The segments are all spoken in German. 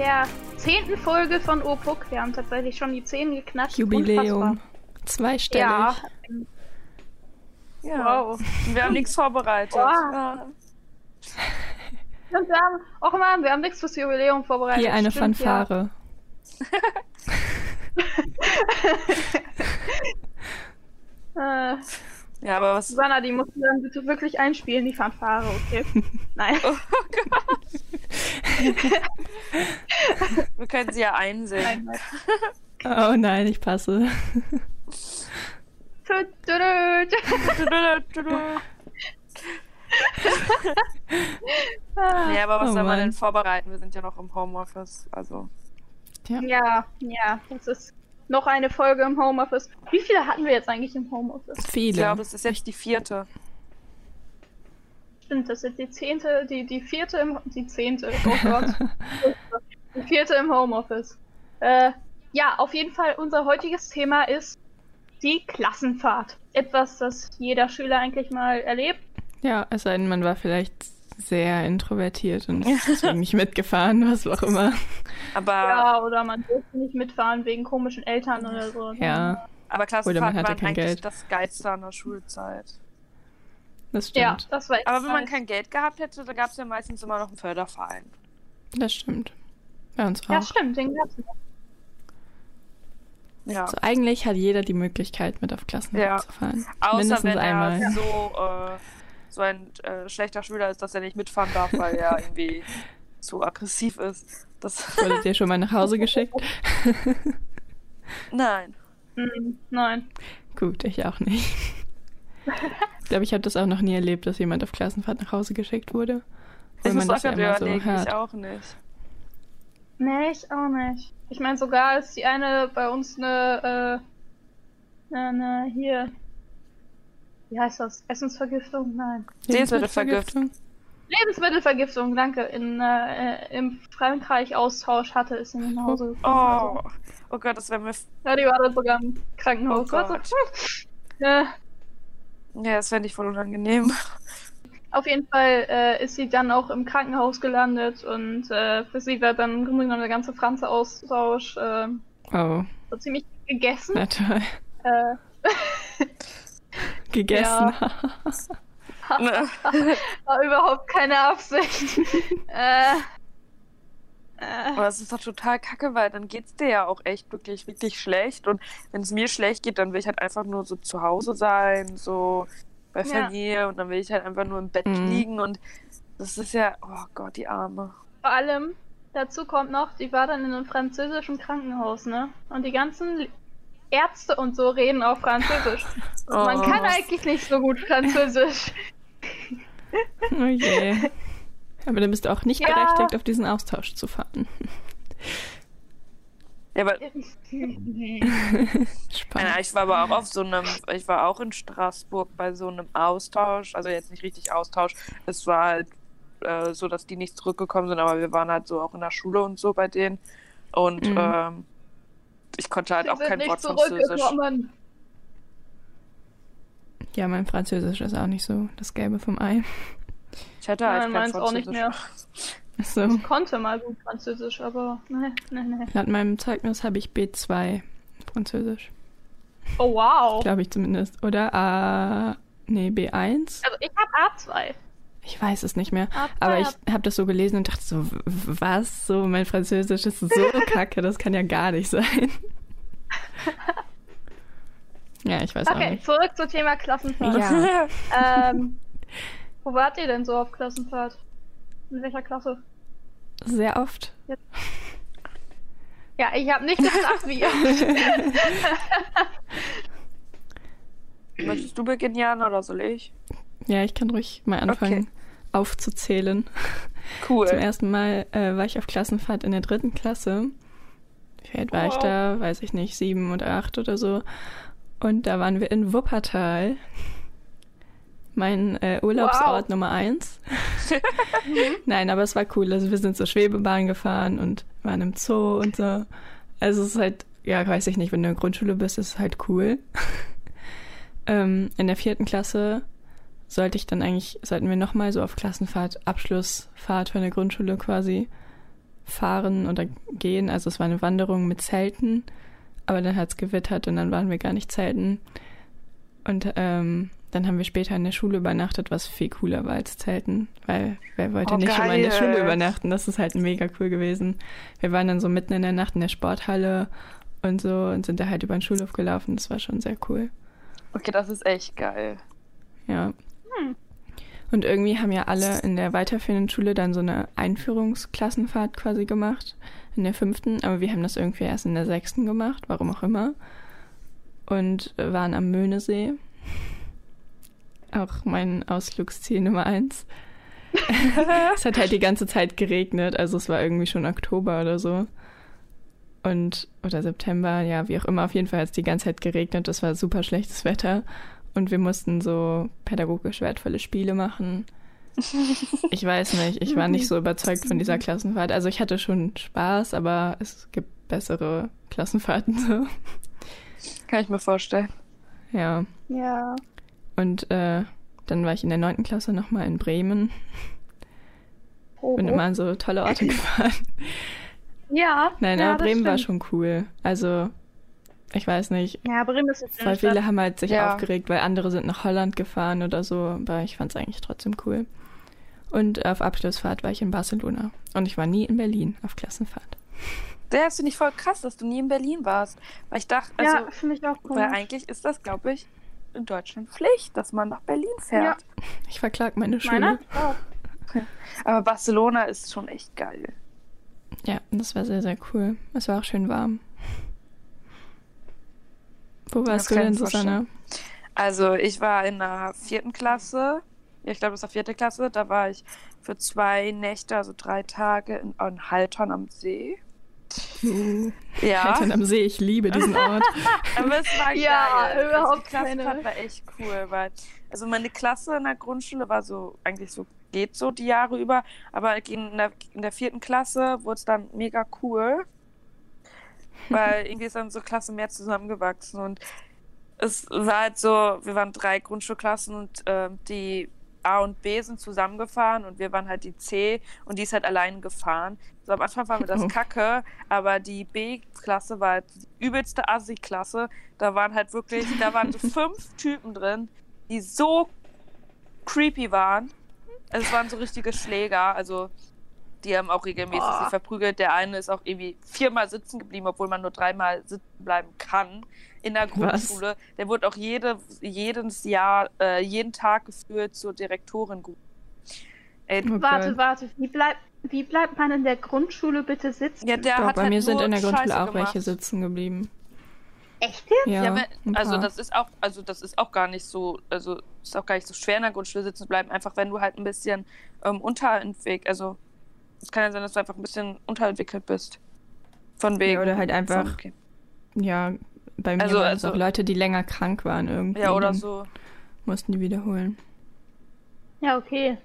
der zehnten Folge von Opuk. Wir haben tatsächlich schon die zehn geknackt. Jubiläum. Unfassbar. Zweistellig. Ja. Ja. Wow. Wir haben nichts vorbereitet. Ja. Und wir haben, auch mal, wir haben nichts fürs Jubiläum vorbereitet. Hier eine Stimmt, Fanfare. Ja. Äh, ja, aber was. Susanna, die musst du dann bitte wirklich einspielen, die Fanfare, okay? Nein. Oh Wir können sie ja einsehen. Nein, Oh nein, ich passe. Ja, aber was Oh soll man denn vorbereiten? Wir sind ja noch im Homeoffice. Also. Ja. Ja, ja, das ist noch eine Folge im Homeoffice. Wie viele hatten wir jetzt eigentlich im Homeoffice? Ich Viele. glaube, es ist jetzt die vierte. Stimmt, das ist die zehnte, die, die vierte im, die zehnte, oh Gott. die vierte im Homeoffice. Äh, ja, auf jeden Fall, unser heutiges Thema ist die Klassenfahrt. Etwas, das jeder Schüler eigentlich mal erlebt. ja, es sei denn, man war vielleicht sehr introvertiert und ist deswegen nicht mitgefahren, was auch immer. Aber, Ja, oder man durfte nicht mitfahren wegen komischen Eltern oder so. Ja, aber Oder man Klassenfahrten hatte waren kein eigentlich Geld. das Geilste an der Schulzeit. das Ja, stimmt. das war echt Aber wenn man kein Geld gehabt hätte, da gab es ja meistens immer noch einen Förderverein. Das stimmt. Bei uns auch. Ja, stimmt, den gab's noch. Ja. Also eigentlich hat jeder die Möglichkeit, mit auf Klassenfahrt Ja. zu fahren. Außer Mindestens wenn einmal. er so, äh, so ein äh, schlechter Schüler ist, dass er nicht mitfahren darf, weil er irgendwie zu aggressiv ist. Das Wurdet ihr schon mal nach Hause geschickt? Nein. Hm, nein. Gut, ich auch nicht. Ich glaube, ich habe das auch noch nie erlebt, dass jemand auf Klassenfahrt nach Hause geschickt wurde. Ich muss auch immer so überlegen, ich auch nicht. Nee, ich auch nicht. Ich meine, sogar als die eine bei uns eine, äh, eine, eine, hier, wie heißt das? Essensvergiftung? Nein. Lebensmittelvergiftung. Lebensmittelvergiftung, danke. In, äh, Im Frankreich-Austausch hatte ist sie nicht nach Hause. Oh, oh Gott, das wäre mir. Ja, die war dann sogar im Krankenhaus. Oh Also, Gott. äh, Ja, das fände ich voll unangenehm. auf jeden Fall äh, ist sie dann auch im Krankenhaus gelandet und äh, für sie war dann im Grunde genommen der ganze Franze-Austausch äh, Oh, so ziemlich gegessen. na toll. Äh, Gegessen. Ne? war überhaupt keine Absicht. äh, Aber äh, das ist doch total kacke, weil dann geht's dir ja auch echt wirklich, wirklich schlecht. Und wenn es mir schlecht geht, dann will ich halt einfach nur so zu Hause sein, so bei Ja. Familie und dann will ich halt einfach nur im Bett Mhm. liegen und das ist ja, oh Gott, die Arme. vor allem, dazu kommt noch, die war dann in einem französischen Krankenhaus, ne? Und die ganzen Ärzte und so reden auf Französisch. Oh. Man kann eigentlich nicht so gut Französisch. Oh je. Aber dann bist du auch nicht Ja. berechtigt, auf diesen Austausch zu fahren. Ja, aber Spannend. Ich war aber auch auf so einem, ich war auch in Straßburg bei so einem Austausch, also jetzt nicht richtig Austausch, es war halt äh, so, dass die nicht zurückgekommen sind, aber wir waren halt so auch in der Schule und so bei denen und Mhm. ähm, ich konnte halt Wir auch kein nicht Wort Französisch. Ja, mein Französisch ist auch nicht so das Gelbe vom Ei. Ich hatte Nein, halt kein meins auch nicht Französisch. mehr. So. Ich konnte mal gut Französisch, aber ne, ne, ne. Laut meinem Zeugnis habe ich B2 Französisch. Oh wow. Glaube ich zumindest. Oder A. Nee, B1? Also ich habe A2. Ich weiß es nicht mehr. A2 Aber ich hab- habe das so gelesen und dachte so, was? So, mein Französisch ist so kacke, das kann ja gar nicht sein. Ja, ich weiß auch Okay, nicht. zurück zum Thema Klassenfahrt. Ja. Ähm, wo wart ihr denn so auf Klassenfahrt? In welcher Klasse? Sehr oft. Ja, ich habe nicht gefragt, wie ihr. Möchtest du beginnen, Jan, oder soll ich? Ja, ich kann ruhig mal anfangen aufzuzählen. Cool. Zum ersten Mal äh, war ich auf Klassenfahrt in der dritten Klasse. Wie alt war ich Wow. da? Weiß ich nicht, sieben oder acht oder so. Und da waren wir in Wuppertal. Mein äh, Urlaubsort Wow. Nummer eins. Nein, aber es war cool. Also wir sind zur Schwebebahn gefahren und waren im Zoo und so. Also es ist halt, ja, weiß ich nicht, wenn du in der Grundschule bist, ist es halt cool. ähm, in der vierten Klasse sollte ich dann eigentlich, sollten wir nochmal so auf Klassenfahrt, Abschlussfahrt von der Grundschule quasi fahren oder gehen. Also es war eine Wanderung mit Zelten, aber dann hat es gewittert und dann waren wir gar nicht zelten. Und ähm, dann haben wir später in der Schule übernachtet, was viel cooler war als Zelten, weil wer wollte Oh, nicht schon mal in der. Schule übernachten? Das ist halt mega cool gewesen. Wir waren dann so mitten in der Nacht in der Sporthalle und so und sind da halt über den Schulhof gelaufen. Das war schon sehr cool. Okay, das ist echt geil. Ja. Hm. Und irgendwie haben ja alle in der weiterführenden Schule dann so eine Einführungsklassenfahrt quasi gemacht. In der fünften, aber wir haben das irgendwie erst in der sechsten gemacht, warum auch immer. Und waren am Möhnesee. Auch mein Ausflugsziel Nummer eins. es hat halt die ganze Zeit geregnet, also es war irgendwie schon Oktober oder so. Und, oder September, ja, wie auch immer, auf jeden Fall hat es die ganze Zeit geregnet, es war super schlechtes Wetter. Und wir mussten so pädagogisch wertvolle Spiele machen. Ich weiß nicht, ich war nicht so überzeugt von dieser Klassenfahrt. Also ich hatte schon Spaß, aber es gibt bessere Klassenfahrten so. Kann ich mir vorstellen. Ja. Ja. Und äh, dann war ich in der neunten Klasse nochmal in Bremen. Oh. Bin immer an so tolle Orte gefahren. Ja. Nein, ja, aber Bremen war schon cool. Also, ich weiß nicht. Ja, Bremen ist jetzt Voll viele haben halt sich Ja. aufgeregt, weil andere sind nach Holland gefahren oder so, aber ich fand es eigentlich trotzdem cool. Und auf Abschlussfahrt war ich in Barcelona. Und ich war nie in Berlin auf Klassenfahrt. Der finde ich voll krass, dass du nie in Berlin warst. Weil ich dachte, also, ja, finde ich auch cool. weil eigentlich ist das, glaube ich, in Deutschland Pflicht, dass man nach Berlin fährt. Ich verklag meine Schule. Meiner? Oh. Aber Barcelona ist schon echt geil. Ja, das war sehr, sehr cool. Es war auch schön warm. Wo warst Ja, du denn, Susanne? Also ich war in der vierten Klasse. Ja, ich glaube, das war vierte Klasse. Da war ich für zwei Nächte, also drei Tage in, in Haltern am See. Uh, Ja, Haltern am See, ich liebe diesen Ort. aber es war Ja, geil. überhaupt also die Klassenfahrt keine. war echt cool, weil also meine Klasse in der Grundschule war so eigentlich so geht so die Jahre über, aber in der, in der vierten Klasse wurde es dann mega cool, weil irgendwie ist dann so Klasse mehr zusammengewachsen und es war halt so, wir waren drei Grundschulklassen und ähm, die A und B sind zusammengefahren und wir waren halt die C und die ist halt allein gefahren. So am Anfang waren wir das. Kacke, aber die B-Klasse war halt die übelste Assi-Klasse. Da waren halt wirklich, da waren so fünf Typen drin, die so creepy waren. Also Es waren so richtige Schläger, also die haben auch regelmäßig Boah. sich verprügelt. Der eine ist auch irgendwie viermal sitzen geblieben, obwohl man nur dreimal sitzen bleiben kann in der Grundschule. Der wurde auch jede, jedes Jahr, äh, jeden Tag geführt zur Direktorin. Ey, Oh Warte, warte. Wie bleibt, wie bleibt man in der Grundschule bitte sitzen? ja, der Doch, hat bei halt mir sind in der Grundschule Scheiße auch welche gemacht. sitzen geblieben. Echt jetzt? Ja, Ja, aber, ein also das ist auch, also das ist auch gar nicht so, also ist auch gar nicht so schwer in der Grundschule sitzen zu bleiben, einfach wenn du halt ein bisschen ähm, unterentwickelt, also es kann ja sein, dass du einfach ein bisschen unterentwickelt bist. Von wegen. oder halt einfach- Von, okay. Ja, bei mir Also- waren es also- auch Leute, die länger krank waren irgendwie. Ja, oder so. Mussten die wiederholen. Ja, okay.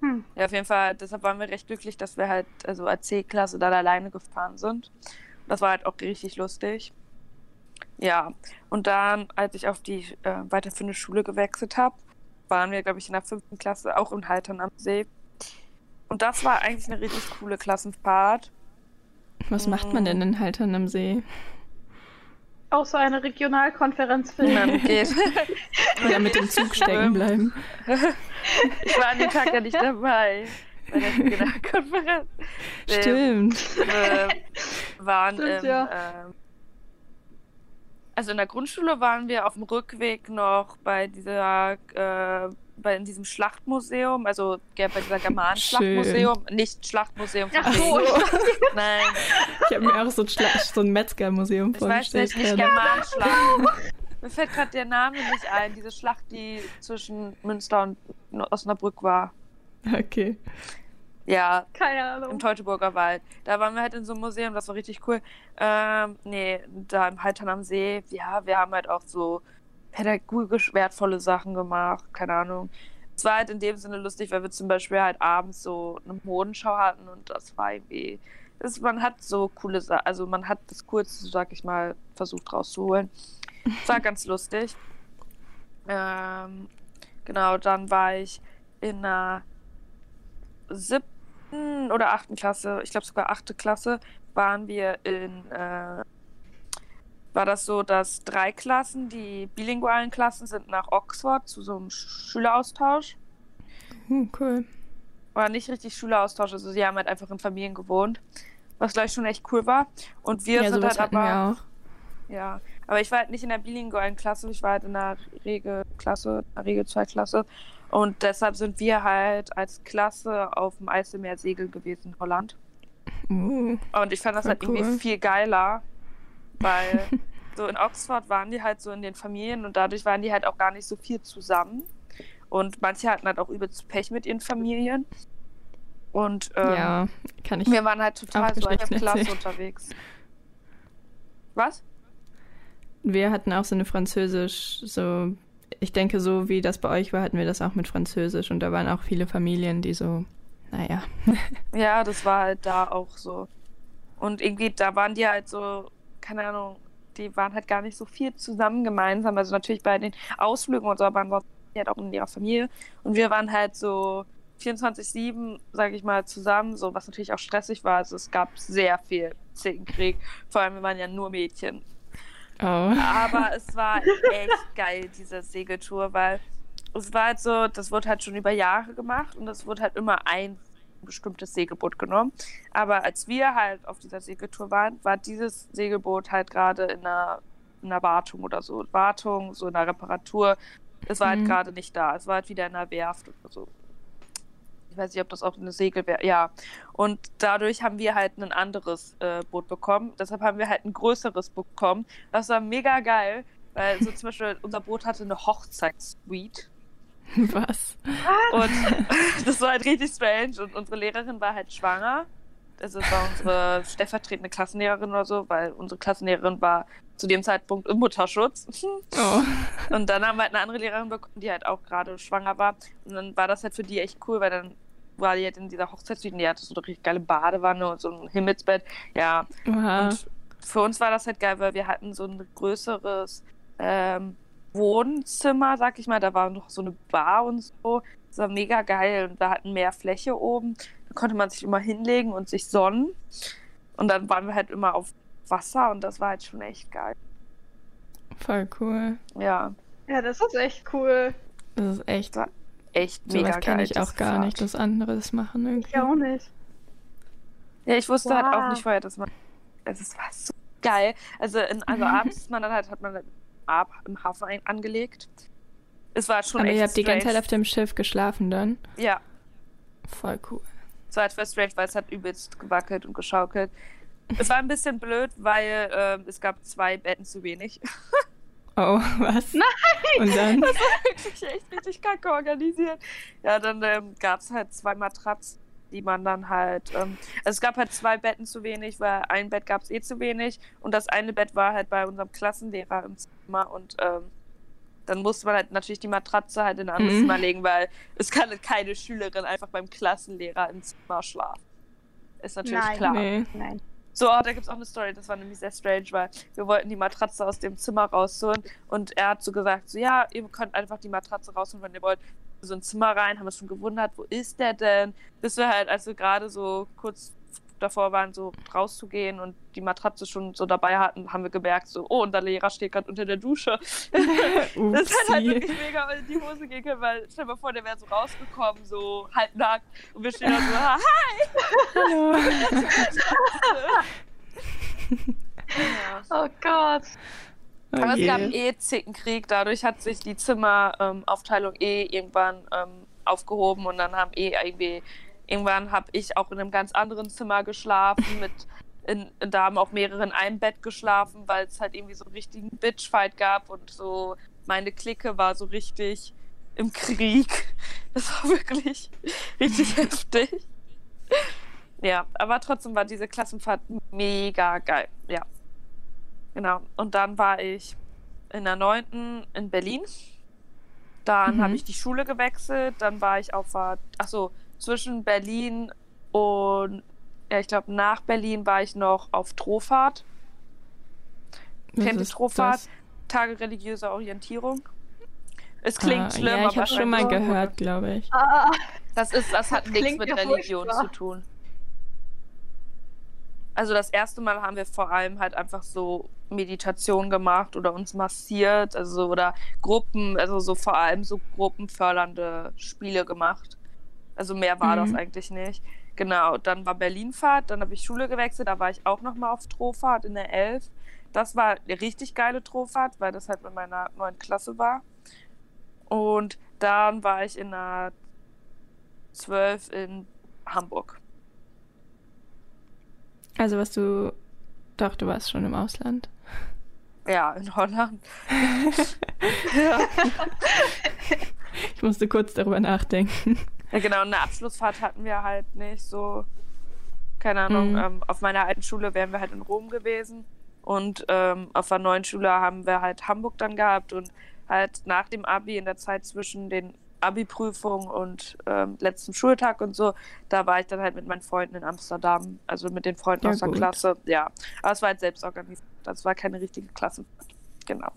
Hm. Ja, auf jeden Fall, deshalb waren wir recht glücklich, dass wir halt, also als C-Klasse dann alleine gefahren sind. Das war halt auch richtig lustig. Ja, und dann, als ich auf die äh, weiterführende Schule gewechselt habe, waren wir, glaube ich, in der fünften Klasse auch in Haltern am See. Und das war eigentlich eine richtig coole Klassenfahrt. Was macht man denn in Haltern am See? Außer eine Regionalkonferenz für Man geht. Oder mit dem Zug stecken bleiben? Ich war an dem Tag ja nicht dabei. Bei der Regionalkonferenz. Ähm, Stimmt. äh, waren Stimmt, im, ja. ähm, also in der Grundschule waren wir auf dem Rückweg noch bei dieser äh, bei in diesem Schlachtmuseum, also ja, bei dieser Germanenschlachtmuseum, nicht Schlachtmuseum von Ach so. Nein, Ich habe mir auch so ein, Schla so ein Metzgermuseum ich weiß vorgestellt. nicht, nicht. Germanenschlacht. Mir fällt gerade der Name nicht ein, diese Schlacht, die zwischen Münster und Osnabrück war. Okay. Ja, Keine im Ahnung. Teutoburger Wald. Da waren wir halt in so einem Museum, das war richtig cool. Ähm, nee, da im Haltern am See, ja, wir haben halt auch so pädagogisch wertvolle Sachen gemacht, keine Ahnung. Es war halt in dem Sinne lustig, weil wir zum Beispiel halt abends so eine Modenschau hatten und das war irgendwie, das, man hat so coole Sachen, also man hat das Coolste, sag ich mal, versucht rauszuholen. Es war ganz lustig. Ähm, Genau, dann war ich in einer siebten oder achten Klasse, ich glaube sogar achte Klasse, waren wir in, äh, war das so, dass drei Klassen, die bilingualen Klassen, sind nach Oxford zu so einem Schüleraustausch. Hm, cool. War nicht richtig Schüleraustausch, also sie haben halt einfach in Familien gewohnt, was gleich schon echt cool war. Und wir ja, sind halt aber. Ja, aber ich war halt nicht in der bilingualen Klasse, ich war halt in der Regelklasse, Regel 2 Klasse. Und deshalb sind wir halt als Klasse auf dem Eiselmeer segeln gewesen in Holland. Uh, Und ich fand das halt irgendwie cool. viel geiler, weil so in Oxford waren die halt so in den Familien und dadurch waren die halt auch gar nicht so viel zusammen. Und manche hatten halt auch übelst Pech mit ihren Familien. Und ähm, ja, kann ich. wir waren halt total so als Geschichten Klasse unterwegs. Was? Wir hatten auch so eine Französisch, so, ich denke, so wie das bei euch war, hatten wir das auch mit Französisch und da waren auch viele Familien, die so, naja. Ja, das war halt da auch so. Und irgendwie, da waren die halt so, keine Ahnung, die waren halt gar nicht so viel zusammen gemeinsam. Also natürlich bei den Ausflügen und so, aber waren die halt auch in ihrer Familie. Und wir waren halt so 24-7, sage ich mal, zusammen, so was natürlich auch stressig war. Also es gab sehr viel Zickenkrieg. Vor allem, wir waren ja nur Mädchen. Oh. Aber es war echt geil, diese Segeltour, weil es war halt so, das wurde halt schon über Jahre gemacht und es wurde halt immer ein bestimmtes Segelboot genommen. Aber als wir halt auf dieser Segeltour waren, war dieses Segelboot halt gerade in einer, in einer Wartung oder so. Wartung, so in einer Reparatur. Es war halt Mhm. gerade nicht da. Es war halt wieder in einer Werft oder so. Ich weiß nicht, ob das auch eine Segelwerft, ja. Und dadurch haben wir halt ein anderes äh, Boot bekommen. Deshalb haben wir halt ein größeres bekommen. Das war mega geil, weil so zum Beispiel unser Boot hatte eine Hochzeitssuite. Was? Und das war halt richtig strange. Und unsere Lehrerin war halt schwanger. Also es war unsere stellvertretende Klassenlehrerin oder so, weil unsere Klassenlehrerin war zu dem Zeitpunkt im Mutterschutz. Oh. Und dann haben wir halt eine andere Lehrerin bekommen, die halt auch gerade schwanger war. Und dann war das halt für die echt cool, weil dann war die halt in dieser Hochzeitssuite die hatte so eine richtig geile Badewanne und so ein Himmelsbett. Ja, Oha. und für uns war das halt geil, weil wir hatten so ein größeres ähm, Wohnzimmer, sag ich mal. Da war noch so eine Bar und so. Das war mega geil. Und wir hatten mehr Fläche oben. Da konnte man sich immer hinlegen und sich sonnen. Und dann waren wir halt immer auf Wasser und das war halt schon echt geil. Voll cool. Ja, Ja, das ist echt cool. Das ist echt. echt mega Sowas geil. kann ich auch gar Fahrt. nicht, das anderes machen irgendwie. Ich auch nicht. Ja, ich wusste halt auch Wow. nicht vorher, dass man. Also, es war so geil. Also, in, also abends ist man dann halt, hat man halt ab im Hafen ein, angelegt. Es war schon Aber echt ihr habt die ganze strange. Zeit auf dem Schiff geschlafen dann? Ja, Voll cool. es war voll strange, weil es hat übelst gewackelt und geschaukelt. Es war ein bisschen blöd, weil ähm, es gab zwei Betten zu wenig. Oh, was? Nein! Und dann? Das war wirklich echt richtig kacke organisiert. Ja, dann ähm, gab es halt zwei Matratzen, die man dann halt. Ähm, also es gab halt zwei Betten zu wenig, weil ein Bett gab es eh zu wenig. Und das eine Bett war halt bei unserem Klassenlehrer im Zimmer. Und ähm, dann musste man halt natürlich die Matratze halt in ein anderes Mhm. Zimmer legen, weil es kann halt keine Schülerin einfach beim Klassenlehrer im Zimmer schlafen. Ist natürlich Nein. klar. Nee. Nein. So, oh, da gibt's auch eine Story, das war nämlich sehr strange, weil wir wollten die Matratze aus dem Zimmer rausholen und er hat so gesagt, so ja, ihr könnt einfach die Matratze rausholen, wenn ihr wollt. So ein Zimmer rein, haben uns schon gewundert, wo ist der denn? Bis wir halt, als wir gerade so kurz davor waren, so rauszugehen und die Matratze schon so dabei hatten, haben wir gemerkt, so, oh, unser Lehrer steht gerade unter der Dusche. Das hat halt wirklich mega in die Hose gehen können, weil stell dir mal vor, der wäre so rausgekommen, so halbnackt und wir stehen da so, ha, Hallo. Oh Gott. Aber es je. gab eh Zickenkrieg, dadurch hat sich die Zimmeraufteilung eh irgendwann ähm, aufgehoben und dann haben eh irgendwie, irgendwann habe ich auch in einem ganz anderen Zimmer geschlafen, mit, in, da haben auch mehrere in einem Bett geschlafen, weil es halt irgendwie so einen richtigen Bitchfight gab und so meine Clique war so richtig im Krieg. Das war wirklich richtig heftig. Ja, aber trotzdem war diese Klassenfahrt mega geil. Ja. Genau. Und dann war ich in der neunten in Berlin. Dann Mhm. habe ich die Schule gewechselt. Dann war ich auf der, achso, zwischen Berlin und, ja, ich glaube, nach Berlin war ich noch auf Trofahrt. Was Kennt ihr Trofahrt? das? Tage religiöser Orientierung. Es klingt Ah, schlimm, ja, ich aber habe schon mal so. gehört, glaube ich. Ah, Das ist, das hat nichts Klingt mit ja Religion zu furchtbar. tun. Also das erste Mal haben wir vor allem halt einfach so Meditation gemacht oder uns massiert, also so- oder Gruppen, also so vor allem so gruppenfördernde Spiele gemacht. Also mehr war das Mhm. eigentlich nicht. Genau, dann war Berlinfahrt, dann habe ich Schule gewechselt, da war ich auch nochmal auf Trofahrt in der 11. Das war eine richtig geile Trofahrt, weil das halt mit meiner neuen Klasse war. Und dann war ich in der 12 in Hamburg. Also was du... Doch, du warst schon im Ausland. Ja, in Holland. ja. Ich musste kurz darüber nachdenken. ja, genau, eine Abschlussfahrt hatten wir halt nicht so. Keine Ahnung, Mhm. ähm, auf meiner alten Schule wären wir halt in Rom gewesen. Und ähm, auf der neuen Schule haben wir halt Hamburg dann gehabt und halt nach dem Abi in der Zeit zwischen den Abi-Prüfungen und ähm, letzten Schultag und so, da war ich dann halt mit meinen Freunden in Amsterdam, also mit den Freunden Ja, aus der gut. Klasse. Ja, aber es war halt selbst organisiert. Das war keine richtige Klasse. Genau.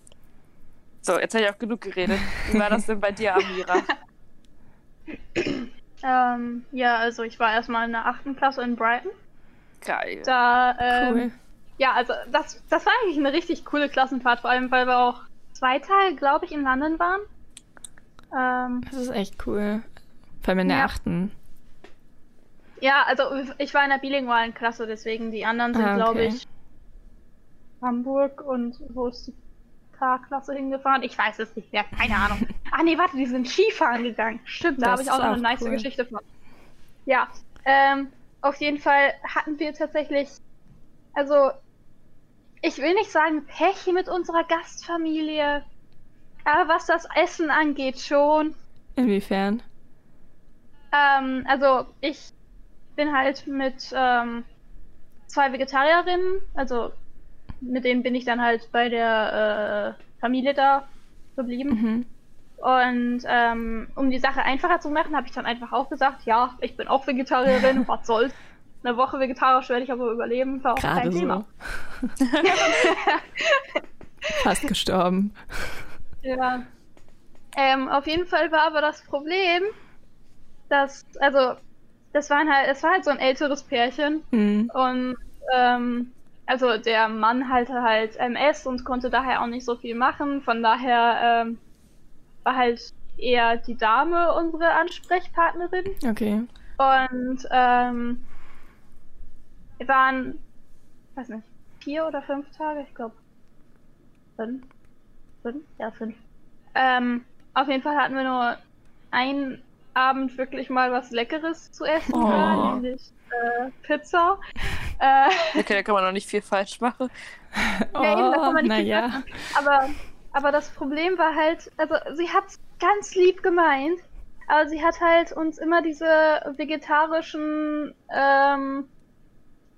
So, jetzt habe ich auch genug geredet. Wie war das denn bei dir, Amira? ähm, ja, also ich war erstmal in der achten Klasse in Brighton. Geil. Da, ähm, Cool. ja, also das, das war eigentlich eine richtig coole Klassenfahrt, vor allem weil wir auch zwei Tage, glaube ich, in London waren. Ähm, Das ist echt cool. Vor allem in der Ja. achten. ja, also ich war in der bilingualen Klasse, deswegen die anderen sind, Ah, glaube okay. ich, Hamburg und wo ist die K-Klasse hingefahren? Ich weiß es nicht mehr, keine Ahnung. ah nee, warte, die sind Skifahren gegangen. Stimmt, da habe ich auch noch eine nice cool. Geschichte von. Ja, ähm, auf jeden Fall hatten wir tatsächlich, also ich will nicht sagen Pech mit unserer Gastfamilie, aber was das Essen angeht schon. Inwiefern? Ähm, also ich bin halt mit ähm, zwei Vegetarierinnen, also mit denen bin ich dann halt bei der äh, Familie da geblieben. Mhm. Und ähm, um die Sache einfacher zu machen, habe ich dann einfach auch gesagt, ja, ich bin auch Vegetarierin, was soll's. Eine Woche vegetarisch werde ich aber überleben, war auch Gerade kein so. Thema. Fast gestorben. Ja. Ähm, auf jeden Fall war aber das Problem, dass, also, das waren halt, es war halt so ein älteres Pärchen Mhm. und ähm, also der Mann hatte halt MS und konnte daher auch nicht so viel machen. Von daher ähm, war halt eher die Dame unsere Ansprechpartnerin. Okay. Und ähm, wir waren, weiß nicht, vier oder fünf Tage, ich glaube. Fünf? Fünf? Ja, fünf. Ähm, auf jeden Fall hatten wir nur einen Abend wirklich mal was Leckeres zu essen, Oh. nämlich äh, Pizza. Äh, Okay, da kann man noch nicht viel falsch machen. Ja, eben, da kann Oh, man nicht viel naja. aber, aber das Problem war halt, also sie hat's ganz lieb gemeint, aber sie hat halt uns immer diese vegetarischen ähm,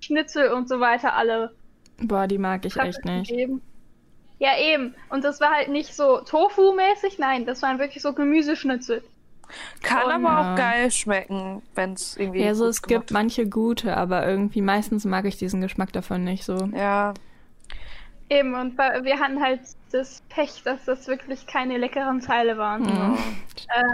Schnitzel und so weiter alle Boah, die mag ich echt nicht. gegeben. Ja, eben. Und das war halt nicht so Tofu-mäßig, nein, das waren wirklich so Gemüseschnitzel. Kann Und- aber Ja. auch geil schmecken, wenn es irgendwie. Ja, so gut es gibt manche gute, aber irgendwie meistens mag ich diesen Geschmack davon nicht so. Ja, Eben, und wir hatten halt das Pech, dass das wirklich keine leckeren Teile waren. Mhm.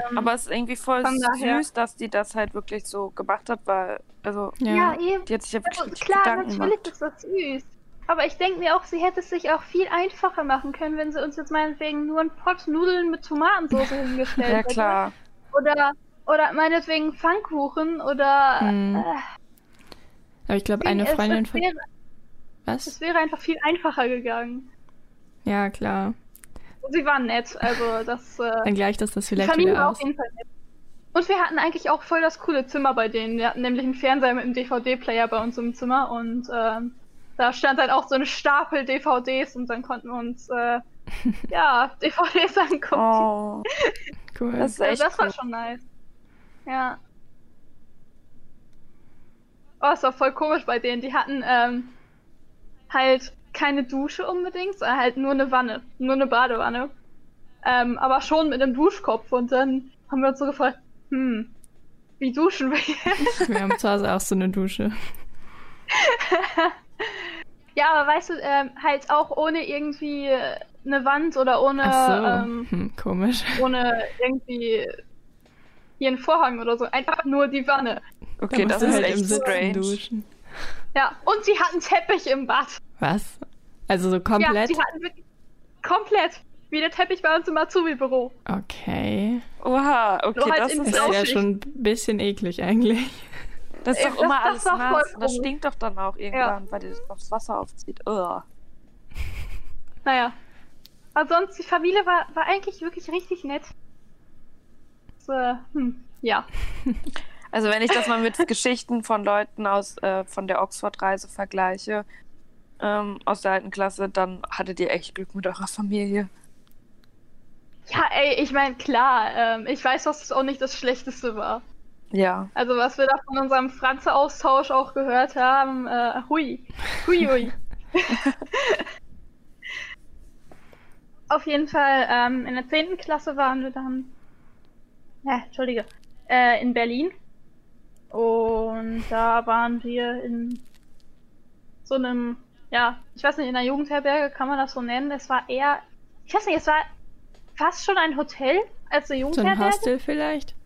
Ähm, aber es ist irgendwie voll Von daher- süß, dass die das halt wirklich so gemacht hat, weil, also, Ja. ja, eben. die hat sich ja wirklich Also, klar, Gedanken natürlich gemacht. ist das süß. Aber ich denke mir auch, sie hätte es sich auch viel einfacher machen können, wenn sie uns jetzt meinetwegen nur einen Pott Nudeln mit Tomatensauce hingestellt Ja, hätte. klar. Oder, oder meinetwegen Pfannkuchen oder. Mhm. Äh, Aber ich glaube, eine Freundin von. Was? es wäre einfach viel einfacher gegangen. Ja, klar. Sie waren nett, also das. Äh, Dann gleicht das das die vielleicht Familie wieder war aus. auf jeden Fall nett. Und wir hatten eigentlich auch voll das coole Zimmer bei denen. Wir hatten nämlich einen Fernseher mit einem DVD-Player bei uns im Zimmer und ähm, da stand dann auch so ein Stapel DVDs und dann konnten wir uns äh, ja DVDs angucken. Oh, Cool. das ist Also echt das war cool. schon nice. Ja. Oh, es war voll komisch bei denen. Die hatten ähm, halt keine Dusche unbedingt, sondern halt nur eine Wanne, nur eine Badewanne. Ähm, aber schon mit einem Duschkopf und dann haben wir uns so gefragt, hm, wie duschen wir jetzt? Wir haben zu Hause auch so eine Dusche. ja, aber weißt du, ähm, halt auch ohne irgendwie äh, eine Wand oder ohne, Ach so, ähm, hm, komisch. ohne irgendwie hier einen Vorhang oder so. Einfach nur die Wanne. Okay, Da das ist halt echt strange. duschen. Ja, und sie hatten Teppich im Bad. Was? Also so Ja, komplett? sie hatten wirklich komplett. Wie der Teppich bei uns im Azubi-Büro. Okay. Oha, okay, halt das ist ja schon ein bisschen eklig eigentlich. Das ist doch das- immer das alles voll nass. Und das stinkt doch dann auch irgendwann, weil das aufs Wasser aufzieht. Ugh. Naja. Aber sonst, die Familie war, war eigentlich wirklich richtig nett. So, hm, ja. Also wenn ich das mal mit Geschichten von Leuten aus äh, von der Oxford-Reise vergleiche, ähm, aus der alten Klasse, dann hattet ihr echt Glück mit eurer Familie. Ja, ey, ich meine, klar, ähm, ich weiß, dass es auch nicht das Schlechteste war. Ja. Also, was wir da von unserem Franze-Austausch auch gehört haben, äh, hui. Hui, hui. Auf jeden Fall, ähm, in der 10. Klasse waren wir dann, ja, Entschuldige, äh, in Berlin. Und da waren wir in so einem, ja, ich weiß nicht, in einer Jugendherberge kann man das so nennen. Es war eher, ich weiß nicht, es war fast schon ein Hotel als eine So ein Jugendherberge. Hostel vielleicht?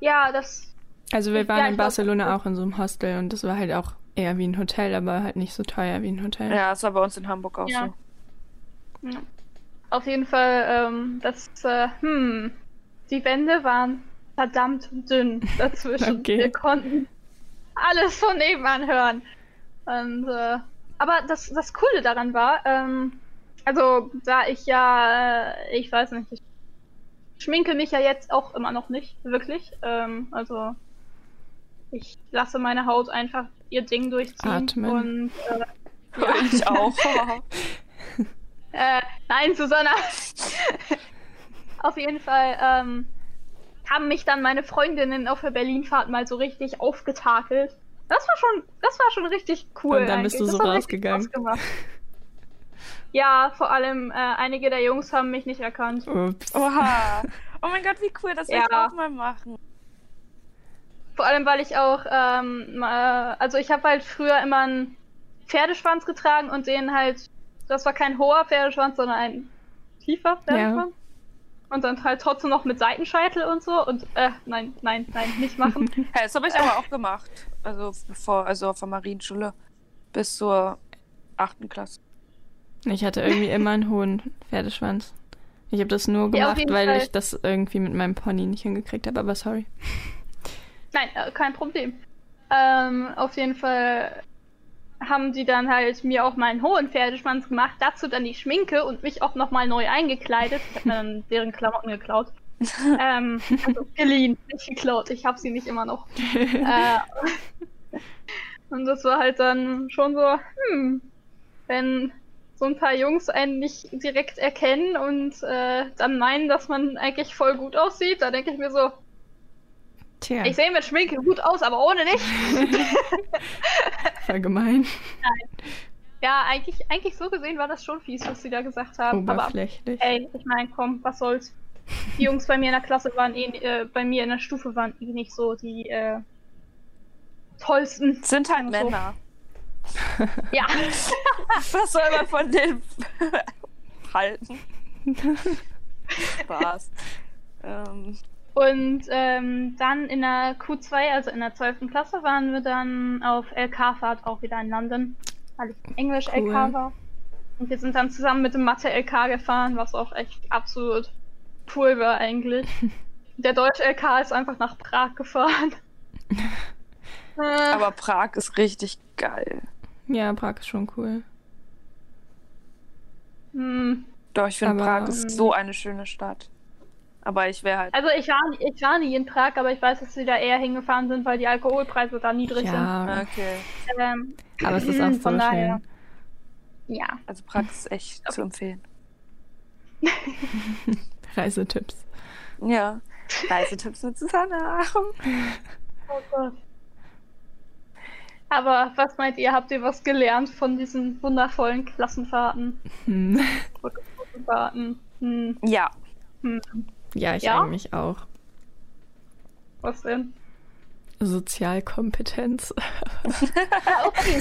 Ja, das, Also wir Ja, waren ich in Barcelona auch in so einem Hostel und das war halt auch eher wie ein Hotel, aber halt nicht so teuer wie ein Hotel. Ja, das war bei uns in Hamburg auch Ja. so. Ja. Auf jeden Fall, ähm, das, äh, hm, die Wände waren verdammt dünn dazwischen. Okay. Wir konnten alles von nebenan hören. Und, äh, aber das, das Coole daran war, ähm, also, da ich ja, äh, ich weiß nicht, ich schminke mich ja jetzt auch immer noch nicht, wirklich. Ähm, also, ich lasse meine Haut einfach ihr Ding durchziehen. Atmen. Und, äh, Ja. Ich auch. Äh, nein, Susanna. auf jeden Fall ähm, haben mich dann meine Freundinnen auf der Berlinfahrt mal so richtig aufgetakelt. Das war schon, das war schon richtig cool. Und dann bist eigentlich. du Das so rausgegangen. Ja, vor allem äh, einige der Jungs haben mich nicht erkannt. Ups. Oha. Oh mein Gott, wie cool, das will ich Ja. auch mal machen. Vor allem, weil ich auch, ähm, äh, also ich habe halt früher immer einen Pferdeschwanz getragen und den halt, das war kein hoher Pferdeschwanz, sondern ein tiefer Pferdeschwanz. Und dann halt trotzdem noch mit Seitenscheitel und so. Und, äh, nein, nein, nein, nicht machen. Ja, das habe ich aber auch gemacht. Also bevor, also auf der Marienschule. Bis zur achten Klasse. Ich hatte irgendwie immer einen hohen Pferdeschwanz. Ich habe das nur Ja, gemacht, jeden weil Fall. ich das irgendwie mit meinem Pony nicht hingekriegt habe, aber sorry. Nein, äh, kein Problem. Ähm, auf jeden Fall haben die dann halt mir auch meinen hohen Pferdeschwanz gemacht, dazu dann die Schminke und mich auch nochmal neu eingekleidet. Ich habe mir dann deren Klamotten geklaut. ähm, also geliehen, nicht geklaut. Ich habe sie nicht immer noch. äh, und das war halt dann schon so, hm, wenn so ein paar Jungs einen nicht direkt erkennen und äh, dann meinen, dass man eigentlich voll gut aussieht, da denke ich mir so, Tja, ich sehe mit Schminke gut aus, aber ohne nicht. voll gemein. Ja, eigentlich, eigentlich so gesehen war das schon fies, was sie da gesagt haben. Aber Oberflächlich. ey, ich meine, komm, was soll's. Die Jungs bei mir in der Klasse waren eh, äh, bei mir in der Stufe waren eh nicht so die äh, tollsten. Sind halt So. Männer. Ja, Was soll man von denen halten? Spaß. Ähm, und ähm, dann in der Q2, also in der 12. Klasse, waren wir dann auf LK-Fahrt auch wieder in London, weil ich Englisch-LK Cool. war. Und wir sind dann zusammen mit dem Mathe-LK gefahren, was auch echt absolut cool war eigentlich. Der Deutsch-LK ist einfach nach Prag gefahren. Äh, aber Prag ist richtig geil. Ja, Prag ist schon cool. Hm. Doch, ich finde Prag ist ähm, so eine schöne Stadt. Aber ich wäre halt. Also ich war, ich war nie in Prag, aber ich weiß, dass sie da eher hingefahren sind, weil die Alkoholpreise da niedrig Ja, Okay. sind. Ähm, aber es ist auch so von daher. schön. Ja. Also Prag ist echt zu empfehlen. Reisetipps. Ja. Reisetipps mit Susanna. Oh Gott. Aber was meint ihr? Habt ihr was gelernt von diesen wundervollen Klassenfahrten? Hm. Klassenfahrten? Hm. Ja. Hm. Ja, ich Ja? eigentlich auch. Was denn? Sozialkompetenz. Ah, okay.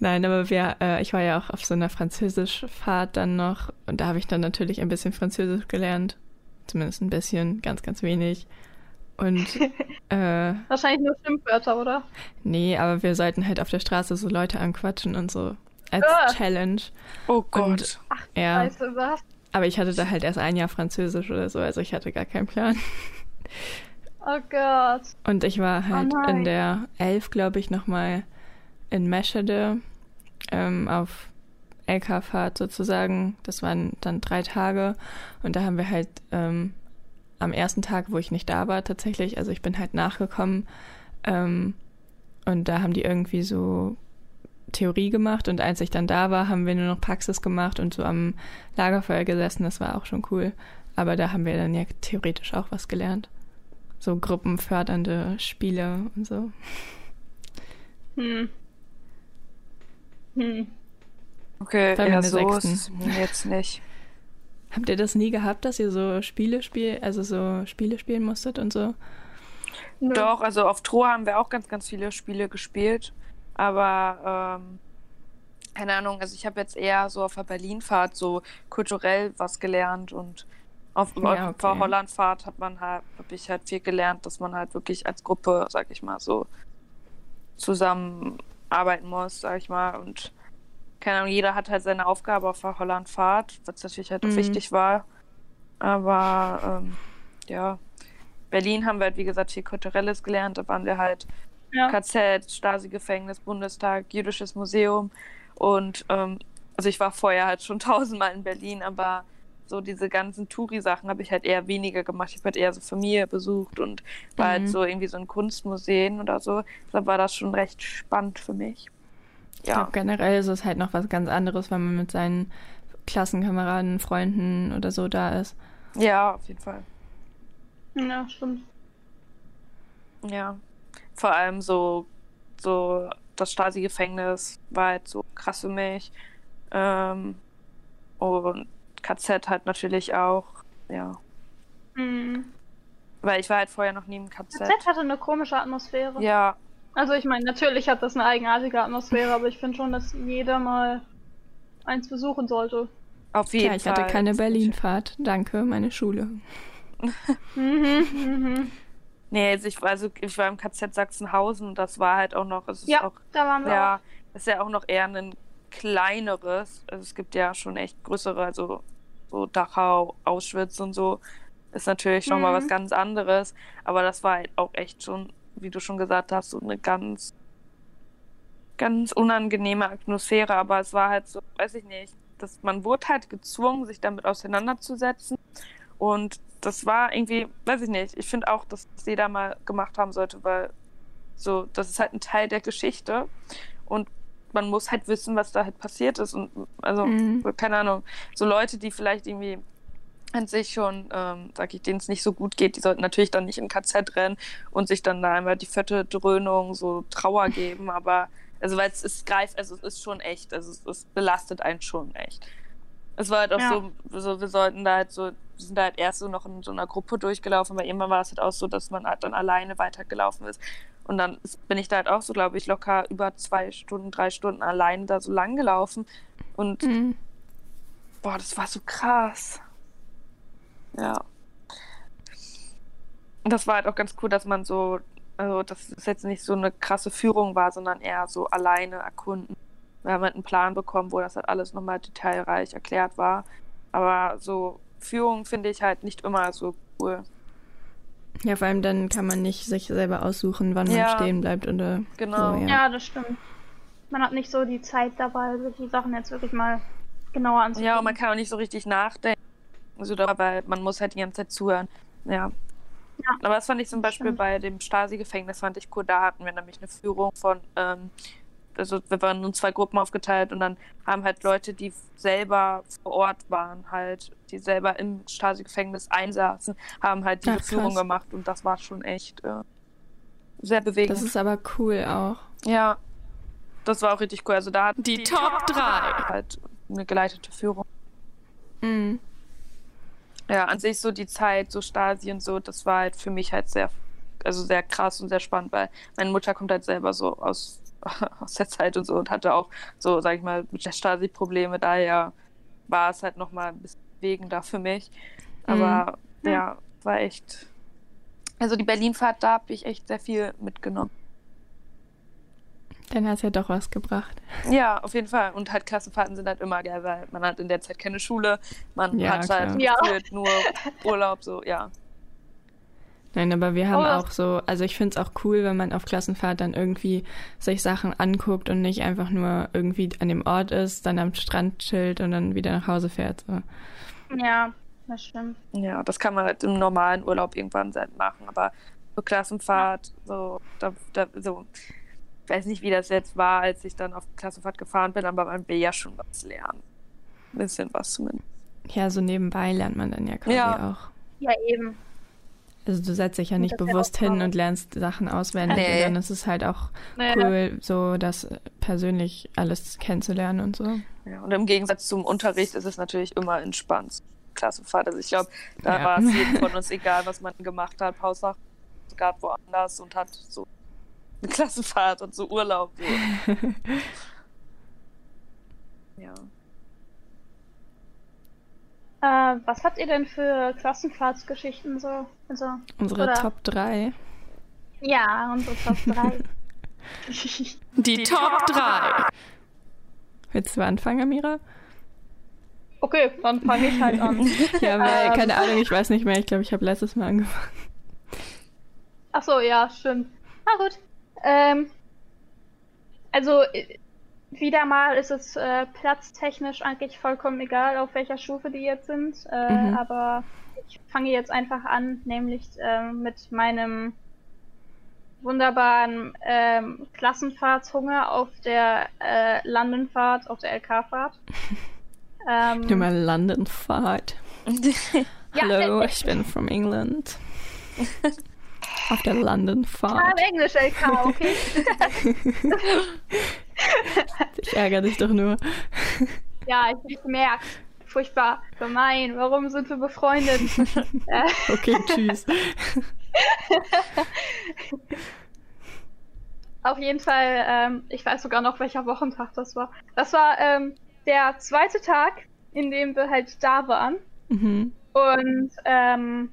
Nein, aber wir, äh, ich war ja auch auf so einer Französischfahrt dann noch und da habe ich dann natürlich ein bisschen Französisch gelernt. Zumindest ein bisschen, ganz, ganz wenig. Und äh, Wahrscheinlich nur Schimpfwörter, oder? nee, aber wir sollten halt auf der Straße so Leute anquatschen und so als Ah. Challenge. Oh Gott. Und Ach, ja, Scheiße, was? aber ich hatte da halt erst ein Jahr Französisch oder so, also ich hatte gar keinen Plan. Oh Gott. Und ich war halt Oh in der 11, glaube ich, nochmal in Meschede ähm, auf LK-Fahrt sozusagen. Das waren dann drei Tage. Und da haben wir halt ähm, am ersten Tag, wo ich nicht da war, tatsächlich, also ich bin halt nachgekommen. Ähm, und da haben die irgendwie so Theorie gemacht. Und als ich dann da war, haben wir nur noch Praxis gemacht und so am Lagerfeuer gesessen. Das war auch schon cool. Aber da haben wir dann ja theoretisch auch was gelernt. So gruppenfördernde Spiele und so. Hm. Hm. Okay, ja, so Sechsten. ist es jetzt nicht. Habt ihr das nie gehabt, dass ihr so Spiele spiel, also so Spiele spielen musstet und so? Nö. Doch, also auf Troa haben wir auch ganz, ganz viele Spiele gespielt. Aber, ähm, keine Ahnung, also ich habe jetzt eher so auf der Berlinfahrt so kulturell was gelernt und auf, Ja, auf der okay. Hollandfahrt hat man halt, habe ich halt viel gelernt, dass man halt wirklich als Gruppe, sag ich mal, so zusammenarbeiten muss, sag ich mal. Und keine Ahnung, jeder hat halt seine Aufgabe auf der Hollandfahrt, was natürlich halt auch Mhm. wichtig war. Aber ähm, ja, Berlin haben wir halt, wie gesagt, viel Kulturelles gelernt. Da waren wir halt Ja. KZ, Stasi-Gefängnis, Bundestag, Jüdisches Museum. Und ähm, also ich war vorher halt schon tausendmal in Berlin, aber so diese ganzen Touri-Sachen habe ich halt eher weniger gemacht. Ich habe halt eher so Familie besucht und war Mhm. halt so irgendwie so in Kunstmuseen oder so. Deshalb war das schon recht spannend für mich. Ich Ja. glaube, generell ist es halt noch was ganz anderes, wenn man mit seinen Klassenkameraden, Freunden oder so da ist. Ja, auf jeden Fall. Ja, stimmt. Ja. Vor allem so, so das Stasi-Gefängnis war halt so krass für mich. Ähm, und KZ halt natürlich auch. Ja. Hm. Weil ich war halt vorher noch nie im KZ. KZ hatte eine komische Atmosphäre. Ja, Also ich meine, natürlich hat das eine eigenartige Atmosphäre, aber ich finde schon, dass jeder mal eins besuchen sollte. auf jeden Ja, ich Fall. hatte keine Berlinfahrt. Danke, meine Schule. Mhm, mhm. Nee, also ich, war- also ich war im KZ Sachsenhausen und das war halt auch noch, es ist Ja, auch, da waren wir ja, das ist ja auch noch eher ein kleineres. Also es gibt ja schon echt größere, also so Dachau, Auschwitz und so. Ist natürlich noch mal Mhm. was ganz anderes. Aber das war halt auch echt schon, wie du schon gesagt hast, so eine ganz, ganz unangenehme Atmosphäre. Aber es war halt so, weiß ich nicht, dass man wurde halt gezwungen, sich damit auseinanderzusetzen. Und das war irgendwie, weiß ich nicht, ich finde auch, dass das jeder mal gemacht haben sollte, weil so, das ist halt ein Teil der Geschichte. Und man muss halt wissen, was da halt passiert ist. Und also, Mhm. keine Ahnung, so Leute, die vielleicht irgendwie an sich schon, ähm, sag ich, denen es nicht so gut geht, die sollten natürlich dann nicht in KZ rennen und sich dann da einmal die fette Dröhnung, so Trauer geben, aber also weil es ist greif, also es ist schon echt, also es, es belastet einen schon echt. Es war halt auch Ja. so, so, wir sollten da halt so, wir sind da halt erst so noch in so einer Gruppe durchgelaufen, aber irgendwann war es halt auch so, dass man halt dann alleine weitergelaufen ist. Und dann bin ich da halt auch so, glaube ich, locker über zwei Stunden, drei Stunden alleine da so lang gelaufen. Und Mhm. Boah, das war so krass. Ja. Und das war halt auch ganz cool, dass man so, also dass es jetzt nicht so eine krasse Führung war, sondern eher so alleine erkunden. Wir haben halt einen Plan bekommen, wo das halt alles nochmal detailreich erklärt war. Aber so Führung finde ich halt nicht immer so cool. Ja, vor allem dann kann man nicht sich selber aussuchen, wann Ja. man stehen bleibt oder Genau. so. Ja. Ja, das stimmt. Man hat nicht so die Zeit dabei, sich die Sachen jetzt wirklich mal genauer anzugucken. Ja, und man kann auch nicht so richtig nachdenken. Also, da- weil man muss halt die ganze Zeit zuhören. Ja. Ja. Aber das fand ich zum Beispiel stimmt. bei dem Stasi-Gefängnis, fand ich cool. Da hatten wir nämlich eine Führung von, ähm, also wir waren in zwei Gruppen aufgeteilt und dann haben halt Leute, die selber vor Ort waren, halt, die selber im Stasi-Gefängnis einsaßen, haben halt diese Ach, krass. Führung gemacht und das war schon echt äh, sehr bewegend. Das ist aber cool auch. ja, das war auch richtig cool. Also da hatten Die Top 3. halt eine geleitete Führung. Mhm. Ja, an sich so die Zeit, so Stasi und so, das war halt für mich halt sehr, also sehr krass und sehr spannend, weil meine Mutter kommt halt selber so aus, aus der Zeit und so und hatte auch so, sag ich mal, mit der Stasi Probleme. Daher war es halt nochmal ein bisschen bewegender für mich. Aber mhm. ja, war echt. Also die Berlinfahrt, da habe ich echt sehr viel mitgenommen. Dann hat es ja doch was gebracht. Ja, auf jeden Fall. Und halt Klassenfahrten sind halt immer geil, weil man hat in der Zeit keine Schule, man ja, hat halt ja. nur Urlaub, so, ja. Nein, aber wir haben oh. auch so, also ich finde es auch cool, wenn man auf Klassenfahrt dann irgendwie sich Sachen anguckt und nicht einfach nur irgendwie an dem Ort ist, dann am Strand chillt und dann wieder nach Hause fährt. So. Ja, das stimmt. Ja, das kann man halt im normalen Urlaub irgendwann machen, aber so Klassenfahrt, so, da, da, so, ich weiß nicht, wie das jetzt war, als ich dann auf Klassenfahrt gefahren bin, aber man will ja schon was lernen. Ein bisschen was zumindest. Ja, so nebenbei lernt man dann ja quasi ja. auch. Ja, eben. Also du setzt dich ja nicht bewusst hin und lernst Sachen auswendig. Nee. Und dann ist es halt auch naja. cool, so das persönlich alles kennenzulernen und so. Ja, und im Gegensatz zum Unterricht ist es natürlich immer entspannt. Klassenfahrt. Also ich glaube, da ja. war es jedem von uns egal, was man gemacht hat. Hausach gab woanders und hat so eine Klassenfahrt und so Urlaub. So. ja. Äh, was habt ihr denn für Klassenfahrtsgeschichten so? Also, unsere oder? Top 3. Ja, unsere Top 3. Die, Die Top 3. Willst du anfangen, Amira? Okay, dann fange ich halt an. ja, weil, ähm, keine Ahnung, ich weiß nicht mehr. Ich glaube, ich habe letztes Mal angefangen. Ach so, ja, stimmt. Na gut. Ähm, also, wieder mal ist es äh, platztechnisch eigentlich vollkommen egal, auf welcher Stufe die jetzt sind. Äh, mhm. Aber ich fange jetzt einfach an, nämlich äh, mit meinem wunderbaren ähm, Klassenfahrtshunger auf der äh, Landenfahrt, auf der LK-Fahrt. ähm, Nur Landenfahrt. Hallo, ich bin from England. auf der Landenfahrt. Ich habe Englisch LK, okay? ich ärgere dich doch nur. Ja, ich, ich merke. Furchtbar, gemein. Warum sind wir befreundet? okay, tschüss. Auf jeden Fall, ähm, ich weiß sogar noch, welcher Wochentag das war. Das war ähm, der zweite Tag, in dem wir halt da waren. Mhm. Und ähm,